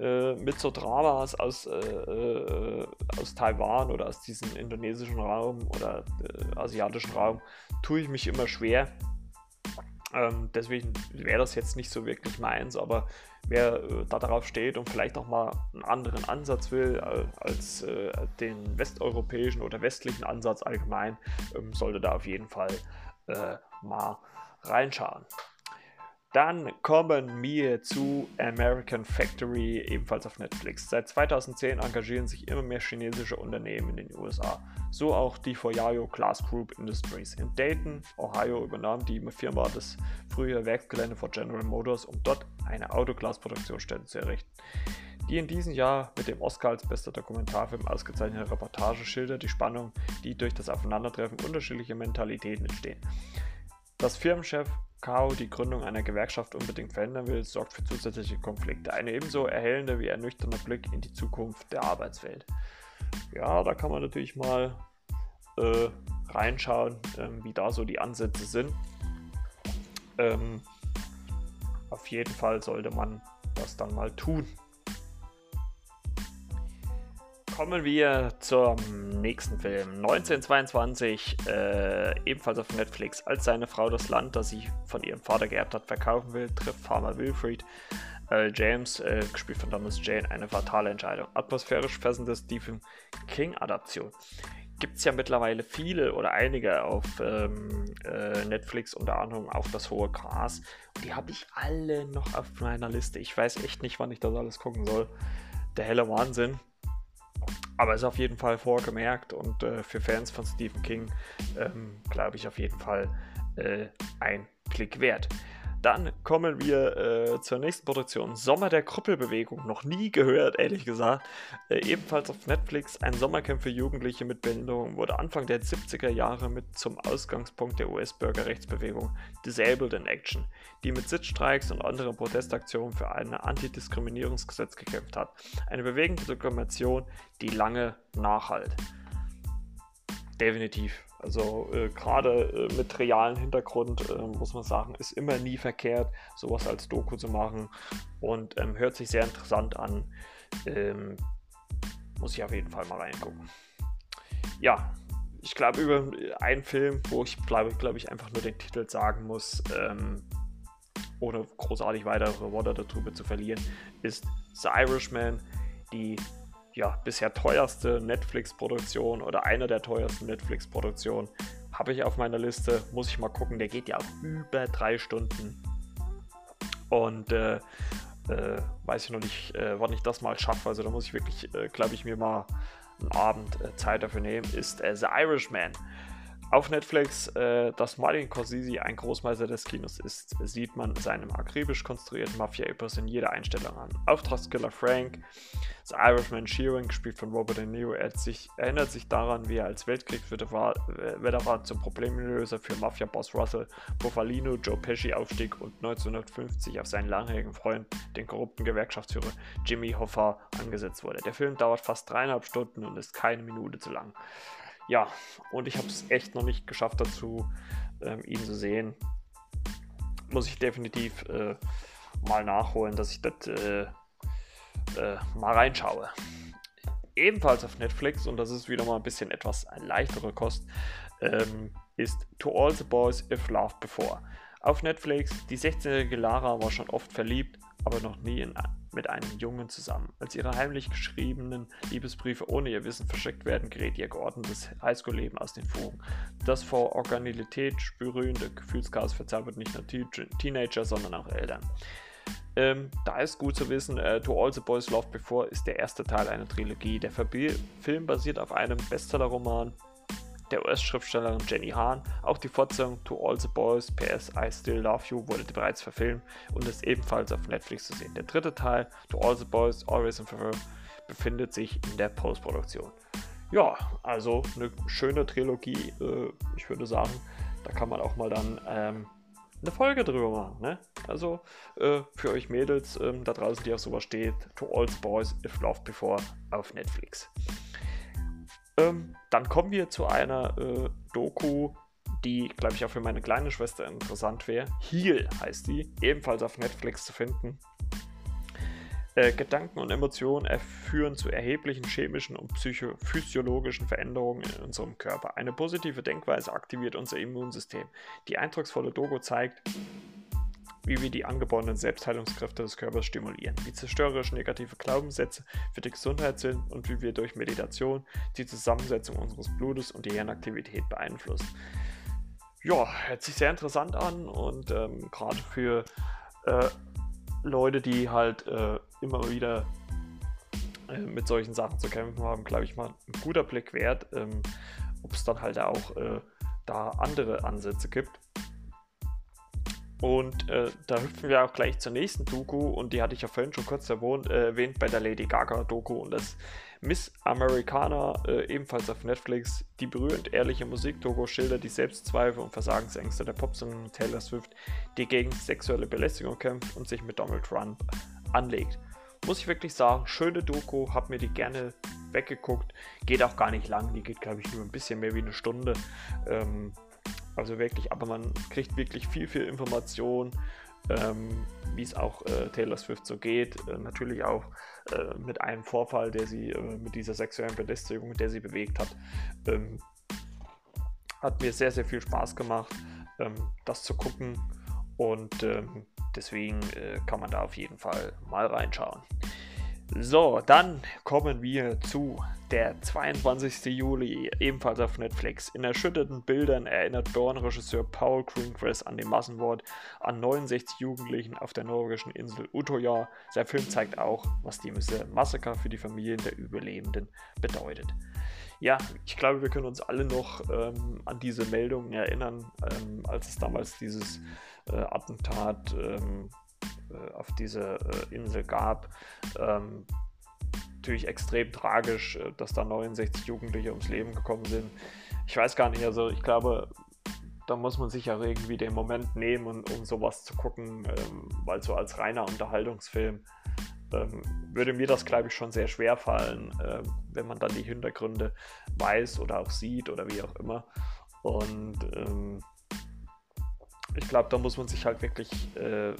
äh, mit so Dramas aus, äh, äh, aus Taiwan oder aus diesem indonesischen Raum oder äh, asiatischen Raum tue ich mich immer schwer. Ähm, deswegen wäre das jetzt nicht so wirklich meins, aber wer äh, da darauf steht und vielleicht auch mal einen anderen Ansatz will äh, als den westeuropäischen oder westlichen Ansatz allgemein, ähm, sollte da auf jeden Fall mal reinschauen. Dann kommen wir zu American Factory, ebenfalls auf Netflix. Seit 2010 engagieren sich immer mehr chinesische Unternehmen in den USA. So auch die Foyayo Glass Group Industries. In Dayton, Ohio übernahm die Firma das frühere Werksgelände von General Motors, um dort eine Autoglasproduktionsstätte zu errichten. Die in diesem Jahr mit dem Oscar als bester Dokumentarfilm ausgezeichnete Reportage schildert die Spannung, die durch das Aufeinandertreffen unterschiedlicher Mentalitäten entstehen. Das Firmenchef Kao die Gründung einer Gewerkschaft unbedingt verhindern will, sorgt für zusätzliche Konflikte. Eine ebenso erhellende wie ernüchternder Blick in die Zukunft der Arbeitswelt. Ja, da kann man natürlich mal äh, reinschauen, ähm, wie da so die Ansätze sind. Ähm, auf jeden Fall sollte man das dann mal tun. Kommen wir zum nächsten Film. 1922, äh, ebenfalls auf Netflix. Als seine Frau das Land, das sie von ihrem Vater geerbt hat, verkaufen will, trifft Farmer Wilfried äh, James, äh, gespielt von Thomas Jane, eine fatale Entscheidung. Atmosphärisch fessende Stephen King-Adaption. Gibt es ja mittlerweile viele oder einige auf ähm, äh, Netflix, unter anderem auch das hohe Gras. Und die habe ich alle noch auf meiner Liste. Ich weiß echt nicht, wann ich das alles gucken soll. Der helle Wahnsinn. Aber ist auf jeden Fall vorgemerkt und äh, für Fans von Stephen King ähm, glaube ich auf jeden Fall äh, ein Klick wert. Dann kommen wir äh, zur nächsten Produktion. Sommer der Krüppelbewegung. Noch nie gehört, ehrlich gesagt. Äh, ebenfalls auf Netflix. Ein Sommercamp für Jugendliche mit Behinderung wurde Anfang der 70er Jahre mit zum Ausgangspunkt der US-Bürgerrechtsbewegung Disabled in Action, die mit Sitzstreiks und anderen Protestaktionen für ein Antidiskriminierungsgesetz gekämpft hat. Eine bewegende Dokumentation, die lange nachhalt. Definitiv also äh, gerade äh, mit realen Hintergrund äh, muss man sagen, ist immer nie verkehrt, sowas als Doku zu machen und ähm, hört sich sehr interessant an. Ähm, muss ich auf jeden Fall mal reingucken. Ja, ich glaube über einen Film, wo ich glaube glaub ich einfach nur den Titel sagen muss, ähm, ohne großartig weitere Worte darüber zu verlieren, ist The Irishman, die ja, bisher teuerste Netflix-Produktion oder einer der teuersten Netflix-Produktionen habe ich auf meiner Liste. Muss ich mal gucken. Der geht ja auch über drei Stunden. Und äh, äh, weiß ich noch nicht, äh, wann ich das mal schaffe. Also da muss ich wirklich, äh, glaube ich, mir mal einen Abend äh, Zeit dafür nehmen. Ist äh, The Irishman. Auf Netflix, äh, dass Martin Corsisi ein Großmeister des Kinos ist, sieht man seinem akribisch konstruierten Mafia-Epos in jeder Einstellung an. Auftragskiller Frank, The Irishman Sheeran, gespielt von Robert De Niro, sich, erinnert sich daran, wie er als Weltkriegsveteran zum Problemlöser für Mafia-Boss Russell Bufalino, Joe Pesci aufstieg und 1950 auf seinen langjährigen Freund, den korrupten Gewerkschaftsführer Jimmy Hoffa, angesetzt wurde. Der Film dauert fast dreieinhalb Stunden und ist keine Minute zu lang ja, und ich habe es echt noch nicht geschafft dazu, ähm, ihn zu sehen. Muss ich definitiv äh, mal nachholen, dass ich das äh, äh, mal reinschaue. Ebenfalls auf Netflix, und das ist wieder mal ein bisschen etwas leichtere Kost, ähm, ist To All the Boys If Loved Before. Auf Netflix, die 16-jährige Lara war schon oft verliebt, aber noch nie in mit einem Jungen zusammen. Als ihre heimlich geschriebenen Liebesbriefe ohne ihr Wissen verschickt werden, gerät ihr geordnetes Highschool-Leben aus den Fugen. Das vor Organilität sprühende Gefühlschaos verzaubert nicht nur Teenager, sondern auch Eltern. Ähm, da ist gut zu wissen, äh, To All the Boys Loved Before ist der erste Teil einer Trilogie. Der Film basiert auf einem Bestseller-Roman der US-Schriftstellerin Jenny Hahn. Auch die Fortsetzung To All the Boys, PS I Still Love You, wurde bereits verfilmt und ist ebenfalls auf Netflix zu sehen. Der dritte Teil, To All the Boys, Always and Forever, befindet sich in der Postproduktion. Ja, also eine schöne Trilogie. Äh, ich würde sagen, da kann man auch mal dann ähm, eine Folge drüber machen. Ne? Also äh, für euch Mädels ähm, da draußen, die auf sowas steht, To All the Boys, If Loved Before auf Netflix. Ähm, dann kommen wir zu einer äh, Doku, die, glaube ich, auch für meine kleine Schwester interessant wäre. Heal heißt die, ebenfalls auf Netflix zu finden. Äh, Gedanken und Emotionen führen zu erheblichen chemischen und physiologischen Veränderungen in unserem Körper. Eine positive Denkweise aktiviert unser Immunsystem. Die eindrucksvolle Doku zeigt, wie wir die angeborenen Selbstheilungskräfte des Körpers stimulieren, wie zerstörerisch negative Glaubenssätze für die Gesundheit sind und wie wir durch Meditation die Zusammensetzung unseres Blutes und die Hirnaktivität beeinflussen. Ja, hört sich sehr interessant an und ähm, gerade für äh, Leute, die halt äh, immer wieder äh, mit solchen Sachen zu kämpfen haben, glaube ich mal ein guter Blick wert, ähm, ob es dann halt auch äh, da andere Ansätze gibt. Und äh, da hüpfen wir auch gleich zur nächsten Doku und die hatte ich ja vorhin schon kurz erwähnt, äh, erwähnt bei der Lady Gaga Doku und das Miss Americana, äh, ebenfalls auf Netflix. Die berührend ehrliche Musikdoku schildert die Selbstzweifel und Versagensängste der Popsängerin Taylor Swift, die gegen sexuelle Belästigung kämpft und sich mit Donald Trump anlegt. Muss ich wirklich sagen, schöne Doku, hab mir die gerne weggeguckt. Geht auch gar nicht lang, die geht glaube ich nur ein bisschen mehr wie eine Stunde. Ähm, also wirklich, aber man kriegt wirklich viel, viel Information ähm, wie es auch äh, Taylor Swift so geht. Äh, natürlich auch äh, mit einem Vorfall, der sie äh, mit dieser sexuellen Belästigung, der sie bewegt hat. Ähm, hat mir sehr, sehr viel Spaß gemacht, ähm, das zu gucken. Und ähm, deswegen äh, kann man da auf jeden Fall mal reinschauen. So, dann kommen wir zu der 22. Juli, ebenfalls auf Netflix. In erschütterten Bildern erinnert Dorn-Regisseur Paul Greengrass an den Massenmord an 69 Jugendlichen auf der norwegischen Insel Utoya. Sein Film zeigt auch, was die Massaker für die Familien der Überlebenden bedeutet. Ja, ich glaube, wir können uns alle noch ähm, an diese Meldungen erinnern, ähm, als es damals dieses äh, Attentat ähm, äh, auf diese äh, Insel gab. Ähm, natürlich extrem tragisch, äh, dass da 69 Jugendliche ums Leben gekommen sind. Ich weiß gar nicht, also ich glaube, da muss man sich ja irgendwie den Moment nehmen, um, um sowas zu gucken, ähm, weil so als reiner Unterhaltungsfilm ähm, würde mir das, glaube ich, schon sehr schwer fallen, äh, wenn man dann die Hintergründe weiß oder auch sieht oder wie auch immer. Und ähm, ich glaube, da muss man sich halt wirklich äh,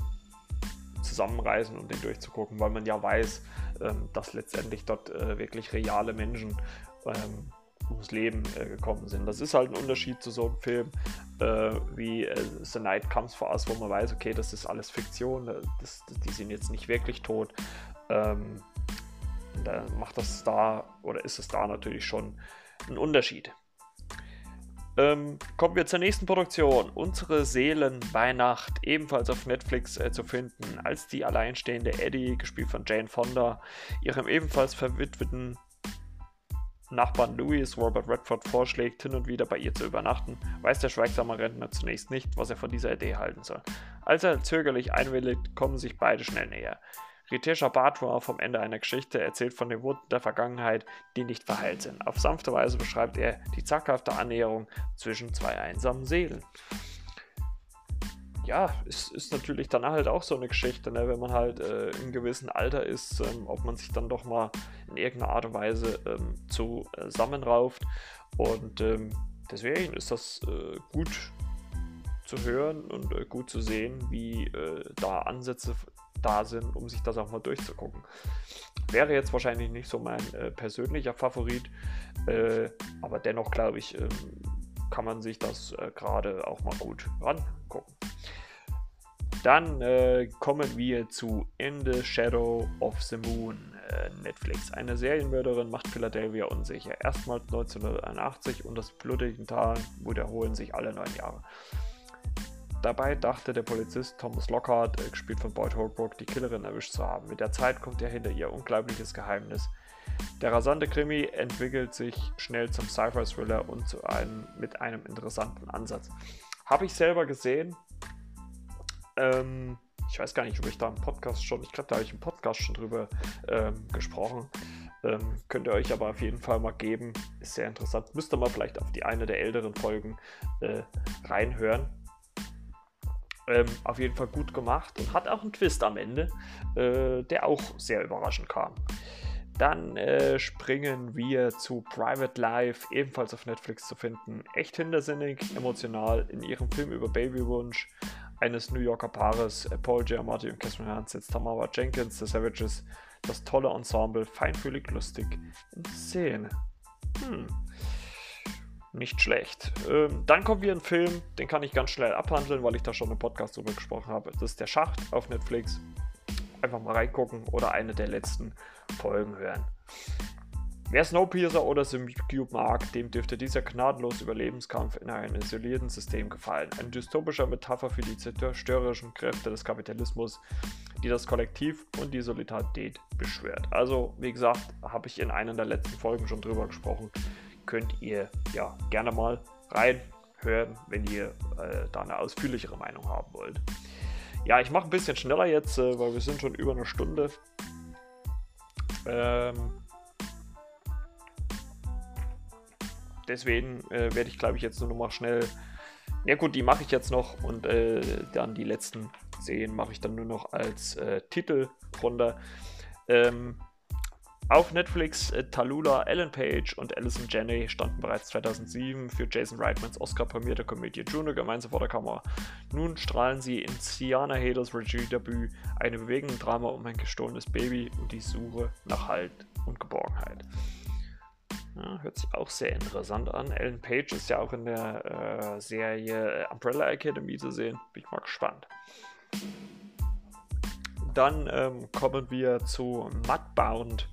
zusammenreißen, um den durchzugucken, weil man ja weiß, ähm, dass letztendlich dort äh, wirklich reale Menschen ähm, ums Leben äh, gekommen sind. Das ist halt ein Unterschied zu so einem Film äh, wie The Night Comes for Us, wo man weiß, okay, das ist alles Fiktion, das, die sind jetzt nicht wirklich tot. Ähm, da macht das da oder ist es da natürlich schon ein Unterschied. Ähm, kommen wir zur nächsten Produktion. Unsere Seelen bei Nacht, ebenfalls auf Netflix äh, zu finden, als die alleinstehende Eddie, gespielt von Jane Fonda, ihrem ebenfalls verwitweten Nachbarn Louis Robert Redford vorschlägt, hin und wieder bei ihr zu übernachten, weiß der schweigsame Rentner zunächst nicht, was er von dieser Idee halten soll. Als er zögerlich einwilligt, kommen sich beide schnell näher. Ritesha Batra vom Ende einer Geschichte erzählt von den Wunden der Vergangenheit, die nicht verheilt sind. Auf sanfte Weise beschreibt er die zaghafte Annäherung zwischen zwei einsamen Seelen. Ja, es ist natürlich dann halt auch so eine Geschichte, ne? wenn man halt äh, im gewissen Alter ist, ähm, ob man sich dann doch mal in irgendeiner Art und Weise ähm, zusammenrauft. Und ähm, deswegen ist das äh, gut zu hören und äh, gut zu sehen, wie äh, da Ansätze da sind, um sich das auch mal durchzugucken. Wäre jetzt wahrscheinlich nicht so mein äh, persönlicher Favorit, äh, aber dennoch glaube ich, ähm, kann man sich das äh, gerade auch mal gut rangucken. Dann äh, kommen wir zu the Shadow of the Moon. Äh, Netflix. Eine Serienmörderin macht Philadelphia unsicher. Erstmals 1981 und das blutige Tal wiederholen sich alle neun Jahre. Dabei dachte der Polizist Thomas Lockhart, äh, gespielt von Boyd Holbrook, die Killerin erwischt zu haben. Mit der Zeit kommt er hinter ihr unglaubliches Geheimnis. Der rasante Krimi entwickelt sich schnell zum Sci-Fi-Thriller und zu einem, mit einem interessanten Ansatz. Habe ich selber gesehen. Ähm, ich weiß gar nicht, ob ich da im Podcast schon, ich glaube, da habe ich im Podcast schon drüber ähm, gesprochen. Ähm, könnt ihr euch aber auf jeden Fall mal geben. Ist sehr interessant. Müsst ihr mal vielleicht auf die eine der älteren Folgen äh, reinhören. Ähm, auf jeden Fall gut gemacht und hat auch einen Twist am Ende, äh, der auch sehr überraschend kam. Dann äh, springen wir zu Private Life, ebenfalls auf Netflix zu finden. Echt hintersinnig, emotional in ihrem Film über Babywunsch eines New Yorker Paares, äh, Paul Giamatti und Catherine Hans, setzt Tamara Jenkins, The Savages, das tolle Ensemble, feinfühlig lustig in Szene. Hm nicht schlecht. Ähm, dann kommt wieder ein Film, den kann ich ganz schnell abhandeln, weil ich da schon im Podcast drüber gesprochen habe. Das ist der Schacht auf Netflix. Einfach mal reingucken oder eine der letzten Folgen hören. Wer Snowpiercer oder SimCube mag, dem dürfte dieser gnadenlose Überlebenskampf in einem isolierten System gefallen. Eine dystopische Metapher für die zerstörerischen Kräfte des Kapitalismus, die das Kollektiv und die Solidarität beschwört. Also, wie gesagt, habe ich in einer der letzten Folgen schon drüber gesprochen könnt ihr ja gerne mal reinhören, wenn ihr äh, da eine ausführlichere Meinung haben wollt. Ja, ich mache ein bisschen schneller jetzt, äh, weil wir sind schon über eine Stunde. Ähm, deswegen äh, werde ich, glaube ich, jetzt nur noch mal schnell. Ja gut, die mache ich jetzt noch und äh, dann die letzten Serien mache ich dann nur noch als äh, Titel runter. Ähm, Auf Netflix äh, Talula, Ellen Page und Alison Janney standen bereits 2007 für Jason Reitmans Oscar-prämierte Komödie Juno gemeinsam vor der Kamera. Nun strahlen sie in Sienna Regie-Debüt eine bewegende Drama um ein gestohlenes Baby und die Suche nach Halt und Geborgenheit. Ja, hört sich auch sehr interessant an. Ellen Page ist ja auch in der äh, Serie Umbrella Academy zu sehen. Bin ich mal gespannt. Dann ähm, kommen wir zu Mudbound.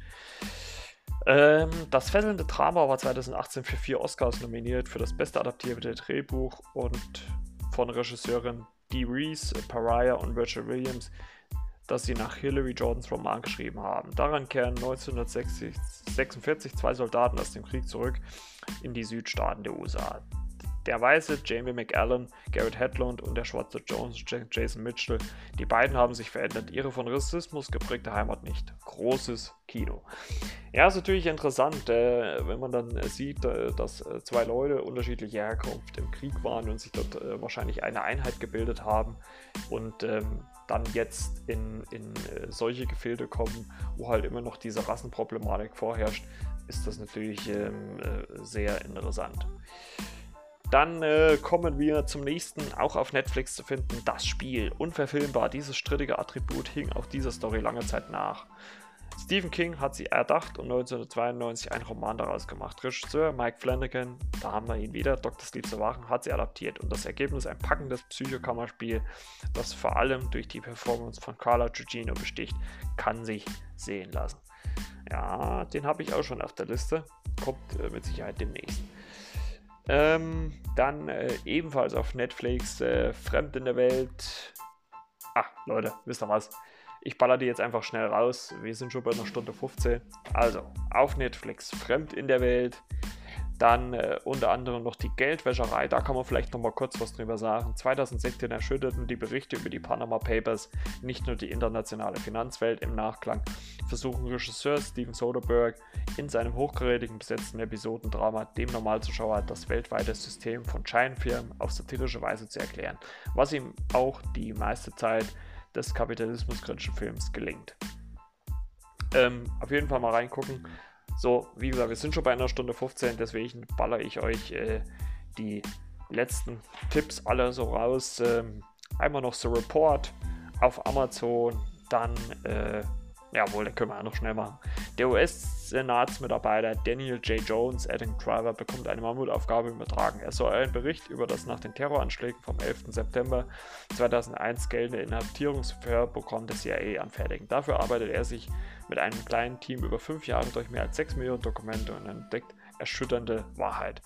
Ähm, das fesselnde Drama war 2018 für vier Oscars nominiert für das beste adaptierte Drehbuch und von Regisseurin Dee Reese, Pariah und Virgil Williams das sie nach Hillary Jordans Roman geschrieben haben. Daran kehren 1946 zwei Soldaten aus dem Krieg zurück in die Südstaaten der USA. Der weiße Jamie McAllen, Garrett Hedlund und der schwarze Jones Jason Mitchell, die beiden haben sich verändert, ihre von Rassismus geprägte Heimat nicht. Großes Kino. Ja, ist natürlich interessant, äh, wenn man dann sieht, äh, dass äh, zwei Leute unterschiedlicher Herkunft im Krieg waren und sich dort wahrscheinlich eine Einheit gebildet haben und ähm, dann jetzt in, in solche Gefilde kommen, wo halt immer noch diese Rassenproblematik vorherrscht, ist das natürlich ähm, sehr interessant. Dann äh, kommen wir zum nächsten, auch auf Netflix zu finden, das Spiel. Unverfilmbar, dieses strittige Attribut hing auch dieser Story lange Zeit nach. Stephen King hat sie erdacht und 1992 einen Roman daraus gemacht. Regisseur Mike Flanagan, da haben wir ihn wieder, Dr. Sleep zu wachen, hat sie adaptiert und das Ergebnis ein packendes Psychokammerspiel, das vor allem durch die Performance von Carla Gugino besticht, kann sich sehen lassen. Ja, den habe ich auch schon auf der Liste, kommt äh, mit Sicherheit demnächst. Ähm, dann äh, ebenfalls auf Netflix äh, Fremd in der Welt. Ah, Leute, wisst ihr was? Ich baller die jetzt einfach schnell raus. Wir sind schon bei einer Stunde 15. Also, auf Netflix Fremd in der Welt. Dann äh, unter anderem noch die Geldwäscherei, da kann man vielleicht noch mal kurz was drüber sagen. 2016 erschütterten die Berichte über die Panama Papers nicht nur die internationale Finanzwelt im Nachklang, versuchen Regisseur Steven Soderbergh in seinem hochkarätigen besetzten Episodendrama dem Normalzuschauer das weltweite System von Scheinfirmen auf satirische Weise zu erklären, was ihm auch die meiste Zeit des kapitalismuskritischen Films gelingt. Ähm, auf jeden Fall mal reingucken. So, wie gesagt, wir sind schon bei einer Stunde 15, deswegen baller ich euch äh, die letzten Tipps alle so raus. Ähm, einmal noch The Report auf Amazon, dann äh, Jawohl, den können wir auch noch schnell machen. Der US-Senatsmitarbeiter Daniel J. Jones, Adam Driver, bekommt eine Mammutaufgabe übertragen. Er soll einen Bericht über das nach den Terroranschlägen vom 11. September 2001 geltende Inhaftierungsverhörprogramm der CIA anfertigen. Dafür arbeitet er sich mit einem kleinen Team über fünf Jahre durch mehr als 6 Millionen Dokumente und entdeckt erschütternde Wahrheit.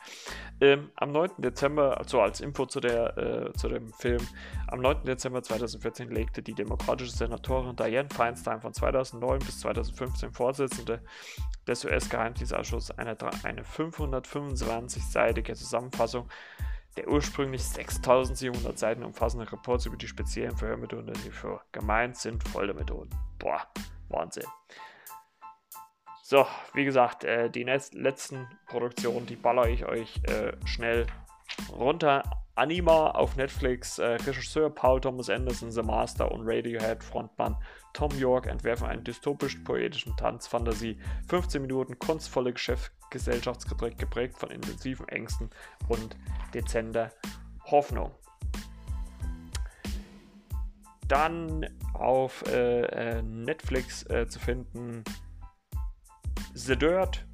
Ähm, am 9. Dezember, also als Info zu, der, äh, zu dem Film, am 9. Dezember 2014 legte die demokratische Senatorin Dianne Feinstein von 2009 bis 2015 Vorsitzende des US-Geheimdienstausschusses eine, eine 525-seitige Zusammenfassung der ursprünglich 6700 Seiten umfassende Reports über die speziellen Verhörmethoden, die für gemeint sind, Foltermethoden. Boah, Wahnsinn. So, wie gesagt, äh, die letzten Produktionen, die baller ich euch äh, schnell runter. Anima auf Netflix, äh, Regisseur Paul Thomas Anderson, The Master und Radiohead Frontmann Tom York entwerfen einen dystopisch-poetischen Tanzfantasie. 15 Minuten kunstvolle Geschäft Gesellschaftsgetrick geprägt von intensiven Ängsten und dezenter Hoffnung. Dann auf äh, äh Netflix äh, zu finden The Dirt.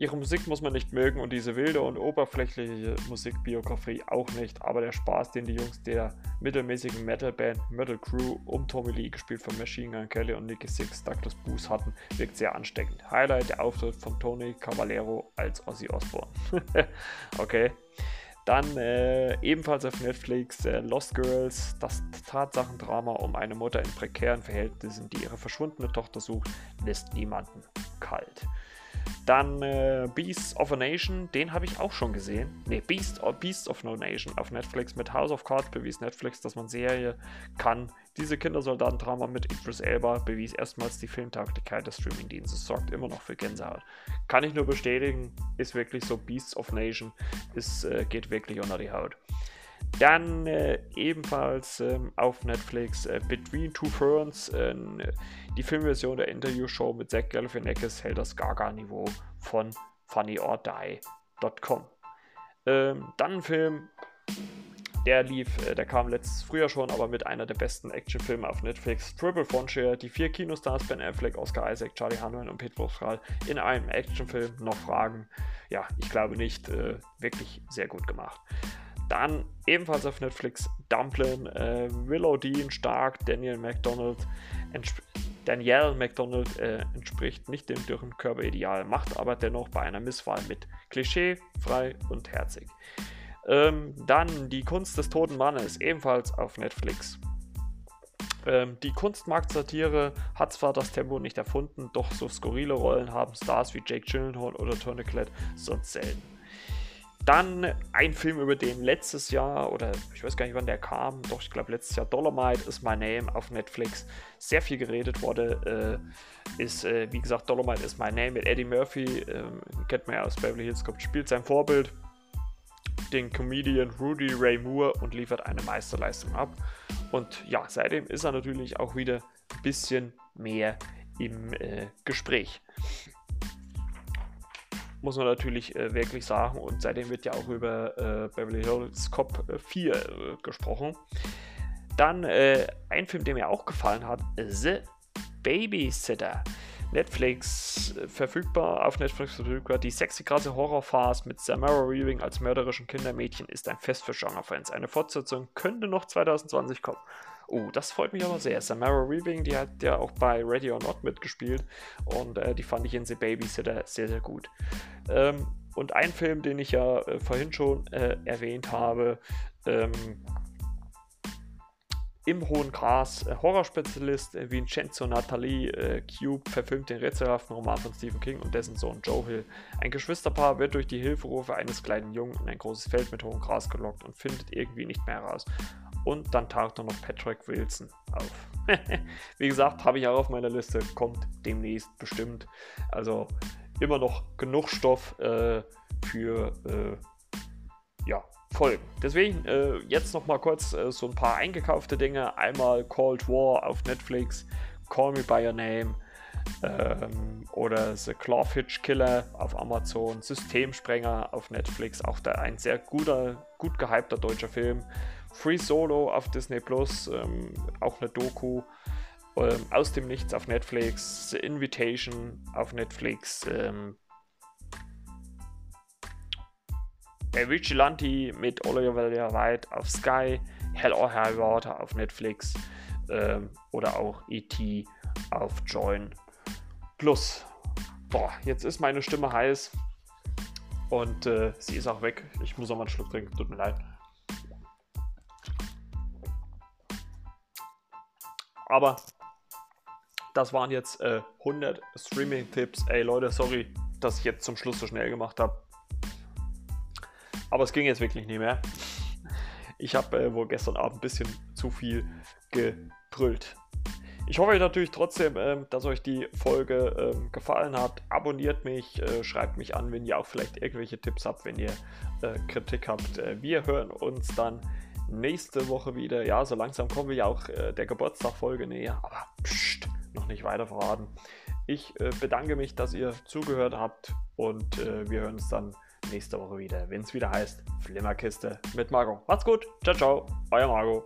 Ihre Musik muss man nicht mögen und diese wilde und oberflächliche Musikbiografie auch nicht, aber der Spaß, den die Jungs der mittelmäßigen Metalband Metal Crew um Tommy Lee, gespielt von Machine Gun Kelly und Nicky Six, Douglas Booth hatten, wirkt sehr ansteckend. Highlight der Auftritt von Tony Cavallero als Ozzy Osbourne. okay. Dann äh, ebenfalls auf Netflix äh, Lost Girls, das Tatsachendrama um eine Mutter in prekären Verhältnissen, die ihre verschwundene Tochter sucht, lässt niemanden kalt. Dann äh, Beasts of a Nation, den habe ich auch schon gesehen. Ne, Beast, Beasts of No Nation auf Netflix mit House of Cards bewies Netflix, dass man Serie kann. Diese Kindersoldatendrama mit Idris Elba bewies erstmals die Filmtauglichkeit des Streamingdienstes, sorgt immer noch für Gänsehaut. Kann ich nur bestätigen, ist wirklich so Beasts of Nation, es äh, geht wirklich unter die Haut. Dann äh, ebenfalls ähm, auf Netflix äh, Between Two Ferns, äh, die Filmversion der Interviewshow mit Zach Galifianakis hält das Gaga-Niveau von funnyordie.com. Ähm, dann ein Film, der lief, äh, der kam letztes Frühjahr schon, aber mit einer der besten Actionfilme auf Netflix. Triple Frontier, die vier Kinostars Ben Affleck, Oscar Isaac, Charlie Hunnam und Pete Pascal in einem Actionfilm. Noch Fragen? Ja, ich glaube nicht. Äh, wirklich sehr gut gemacht. Dann ebenfalls auf Netflix Dumplin, äh, Willow Dean stark, Daniel McDonald, Danielle McDonald äh, entspricht nicht dem dürren Körperideal, macht aber dennoch bei einer Misswahl mit. Klischee, frei und herzig. Ähm, dann Die Kunst des toten Mannes, ebenfalls auf Netflix. Ähm, die Kunstmarktsatire hat zwar das Tempo nicht erfunden, doch so skurrile Rollen haben Stars wie Jake Gyllenhaal oder Tony sonst selten. Dann ein Film, über den letztes Jahr, oder ich weiß gar nicht, wann der kam, doch ich glaube letztes Jahr Dolomite is My Name auf Netflix sehr viel geredet wurde, äh, ist, äh, wie gesagt, Dolomite is My Name mit Eddie Murphy, äh, kennt man ja aus Beverly Hills Cop, spielt sein Vorbild, den Comedian Rudy Ray Moore und liefert eine Meisterleistung ab. Und ja, seitdem ist er natürlich auch wieder ein bisschen mehr im äh, Gespräch muss man natürlich äh, wirklich sagen. Und seitdem wird ja auch über äh, Beverly Hills Cop 4 äh, äh, gesprochen. Dann äh, ein Film, der mir auch gefallen hat, The Babysitter. Netflix äh, verfügbar, auf Netflix verfügbar. Die sexy krasse Horrorphase mit Samara Weaving als mörderischen Kindermädchen ist ein Fest für Genrefans. Eine Fortsetzung könnte noch 2020 kommen. Oh, das freut mich aber sehr. Samara Weaving, die hat ja auch bei Ready or Not mitgespielt und äh, die fand ich in The Babysitter sehr, sehr gut. Ähm, und ein Film, den ich ja äh, vorhin schon äh, erwähnt habe, ähm, im hohen Gras, äh, Horrorspezialist äh, Vincenzo Nathalie äh, Cube verfilmt den rätselhaften Roman von Stephen King und dessen Sohn Joe Hill. Ein Geschwisterpaar wird durch die Hilferufe eines kleinen Jungen in ein großes Feld mit hohem Gras gelockt und findet irgendwie nicht mehr heraus. Und dann taucht noch Patrick Wilson auf. Wie gesagt, habe ich auch auf meiner Liste, kommt demnächst bestimmt. Also immer noch genug Stoff äh, für äh, ja, Folgen. Deswegen äh, jetzt noch mal kurz äh, so ein paar eingekaufte Dinge. Einmal Cold War auf Netflix, Call Me By Your Name ähm, oder The Clawfish Killer auf Amazon, Systemsprenger auf Netflix, auch da ein sehr guter, gut gehypter deutscher Film. Free Solo auf Disney Plus, ähm, auch eine Doku. Ähm, aus dem Nichts auf Netflix, The Invitation auf Netflix, ähm, der Vigilante mit Oliver White auf Sky, Hell or High Water auf Netflix ähm, oder auch E.T. auf Join Plus. Boah, jetzt ist meine Stimme heiß und äh, sie ist auch weg. Ich muss auch mal einen Schluck trinken, tut mir leid. Aber das waren jetzt äh, 100 Streaming-Tipps. Ey Leute, sorry, dass ich jetzt zum Schluss so schnell gemacht habe. Aber es ging jetzt wirklich nicht mehr. Ich habe äh, wohl gestern Abend ein bisschen zu viel gebrüllt. Ich hoffe natürlich trotzdem, äh, dass euch die Folge äh, gefallen hat. Abonniert mich, äh, schreibt mich an, wenn ihr auch vielleicht irgendwelche Tipps habt, wenn ihr äh, Kritik habt. Äh, wir hören uns dann nächste Woche wieder. Ja, so langsam kommen wir ja auch äh, der Geburtstagfolge näher, aber pst, noch nicht weiter verraten. Ich äh, bedanke mich, dass ihr zugehört habt und äh, wir hören uns dann nächste Woche wieder, wenn es wieder heißt Flimmerkiste mit Marco. Macht's gut, ciao, ciao, euer Marco.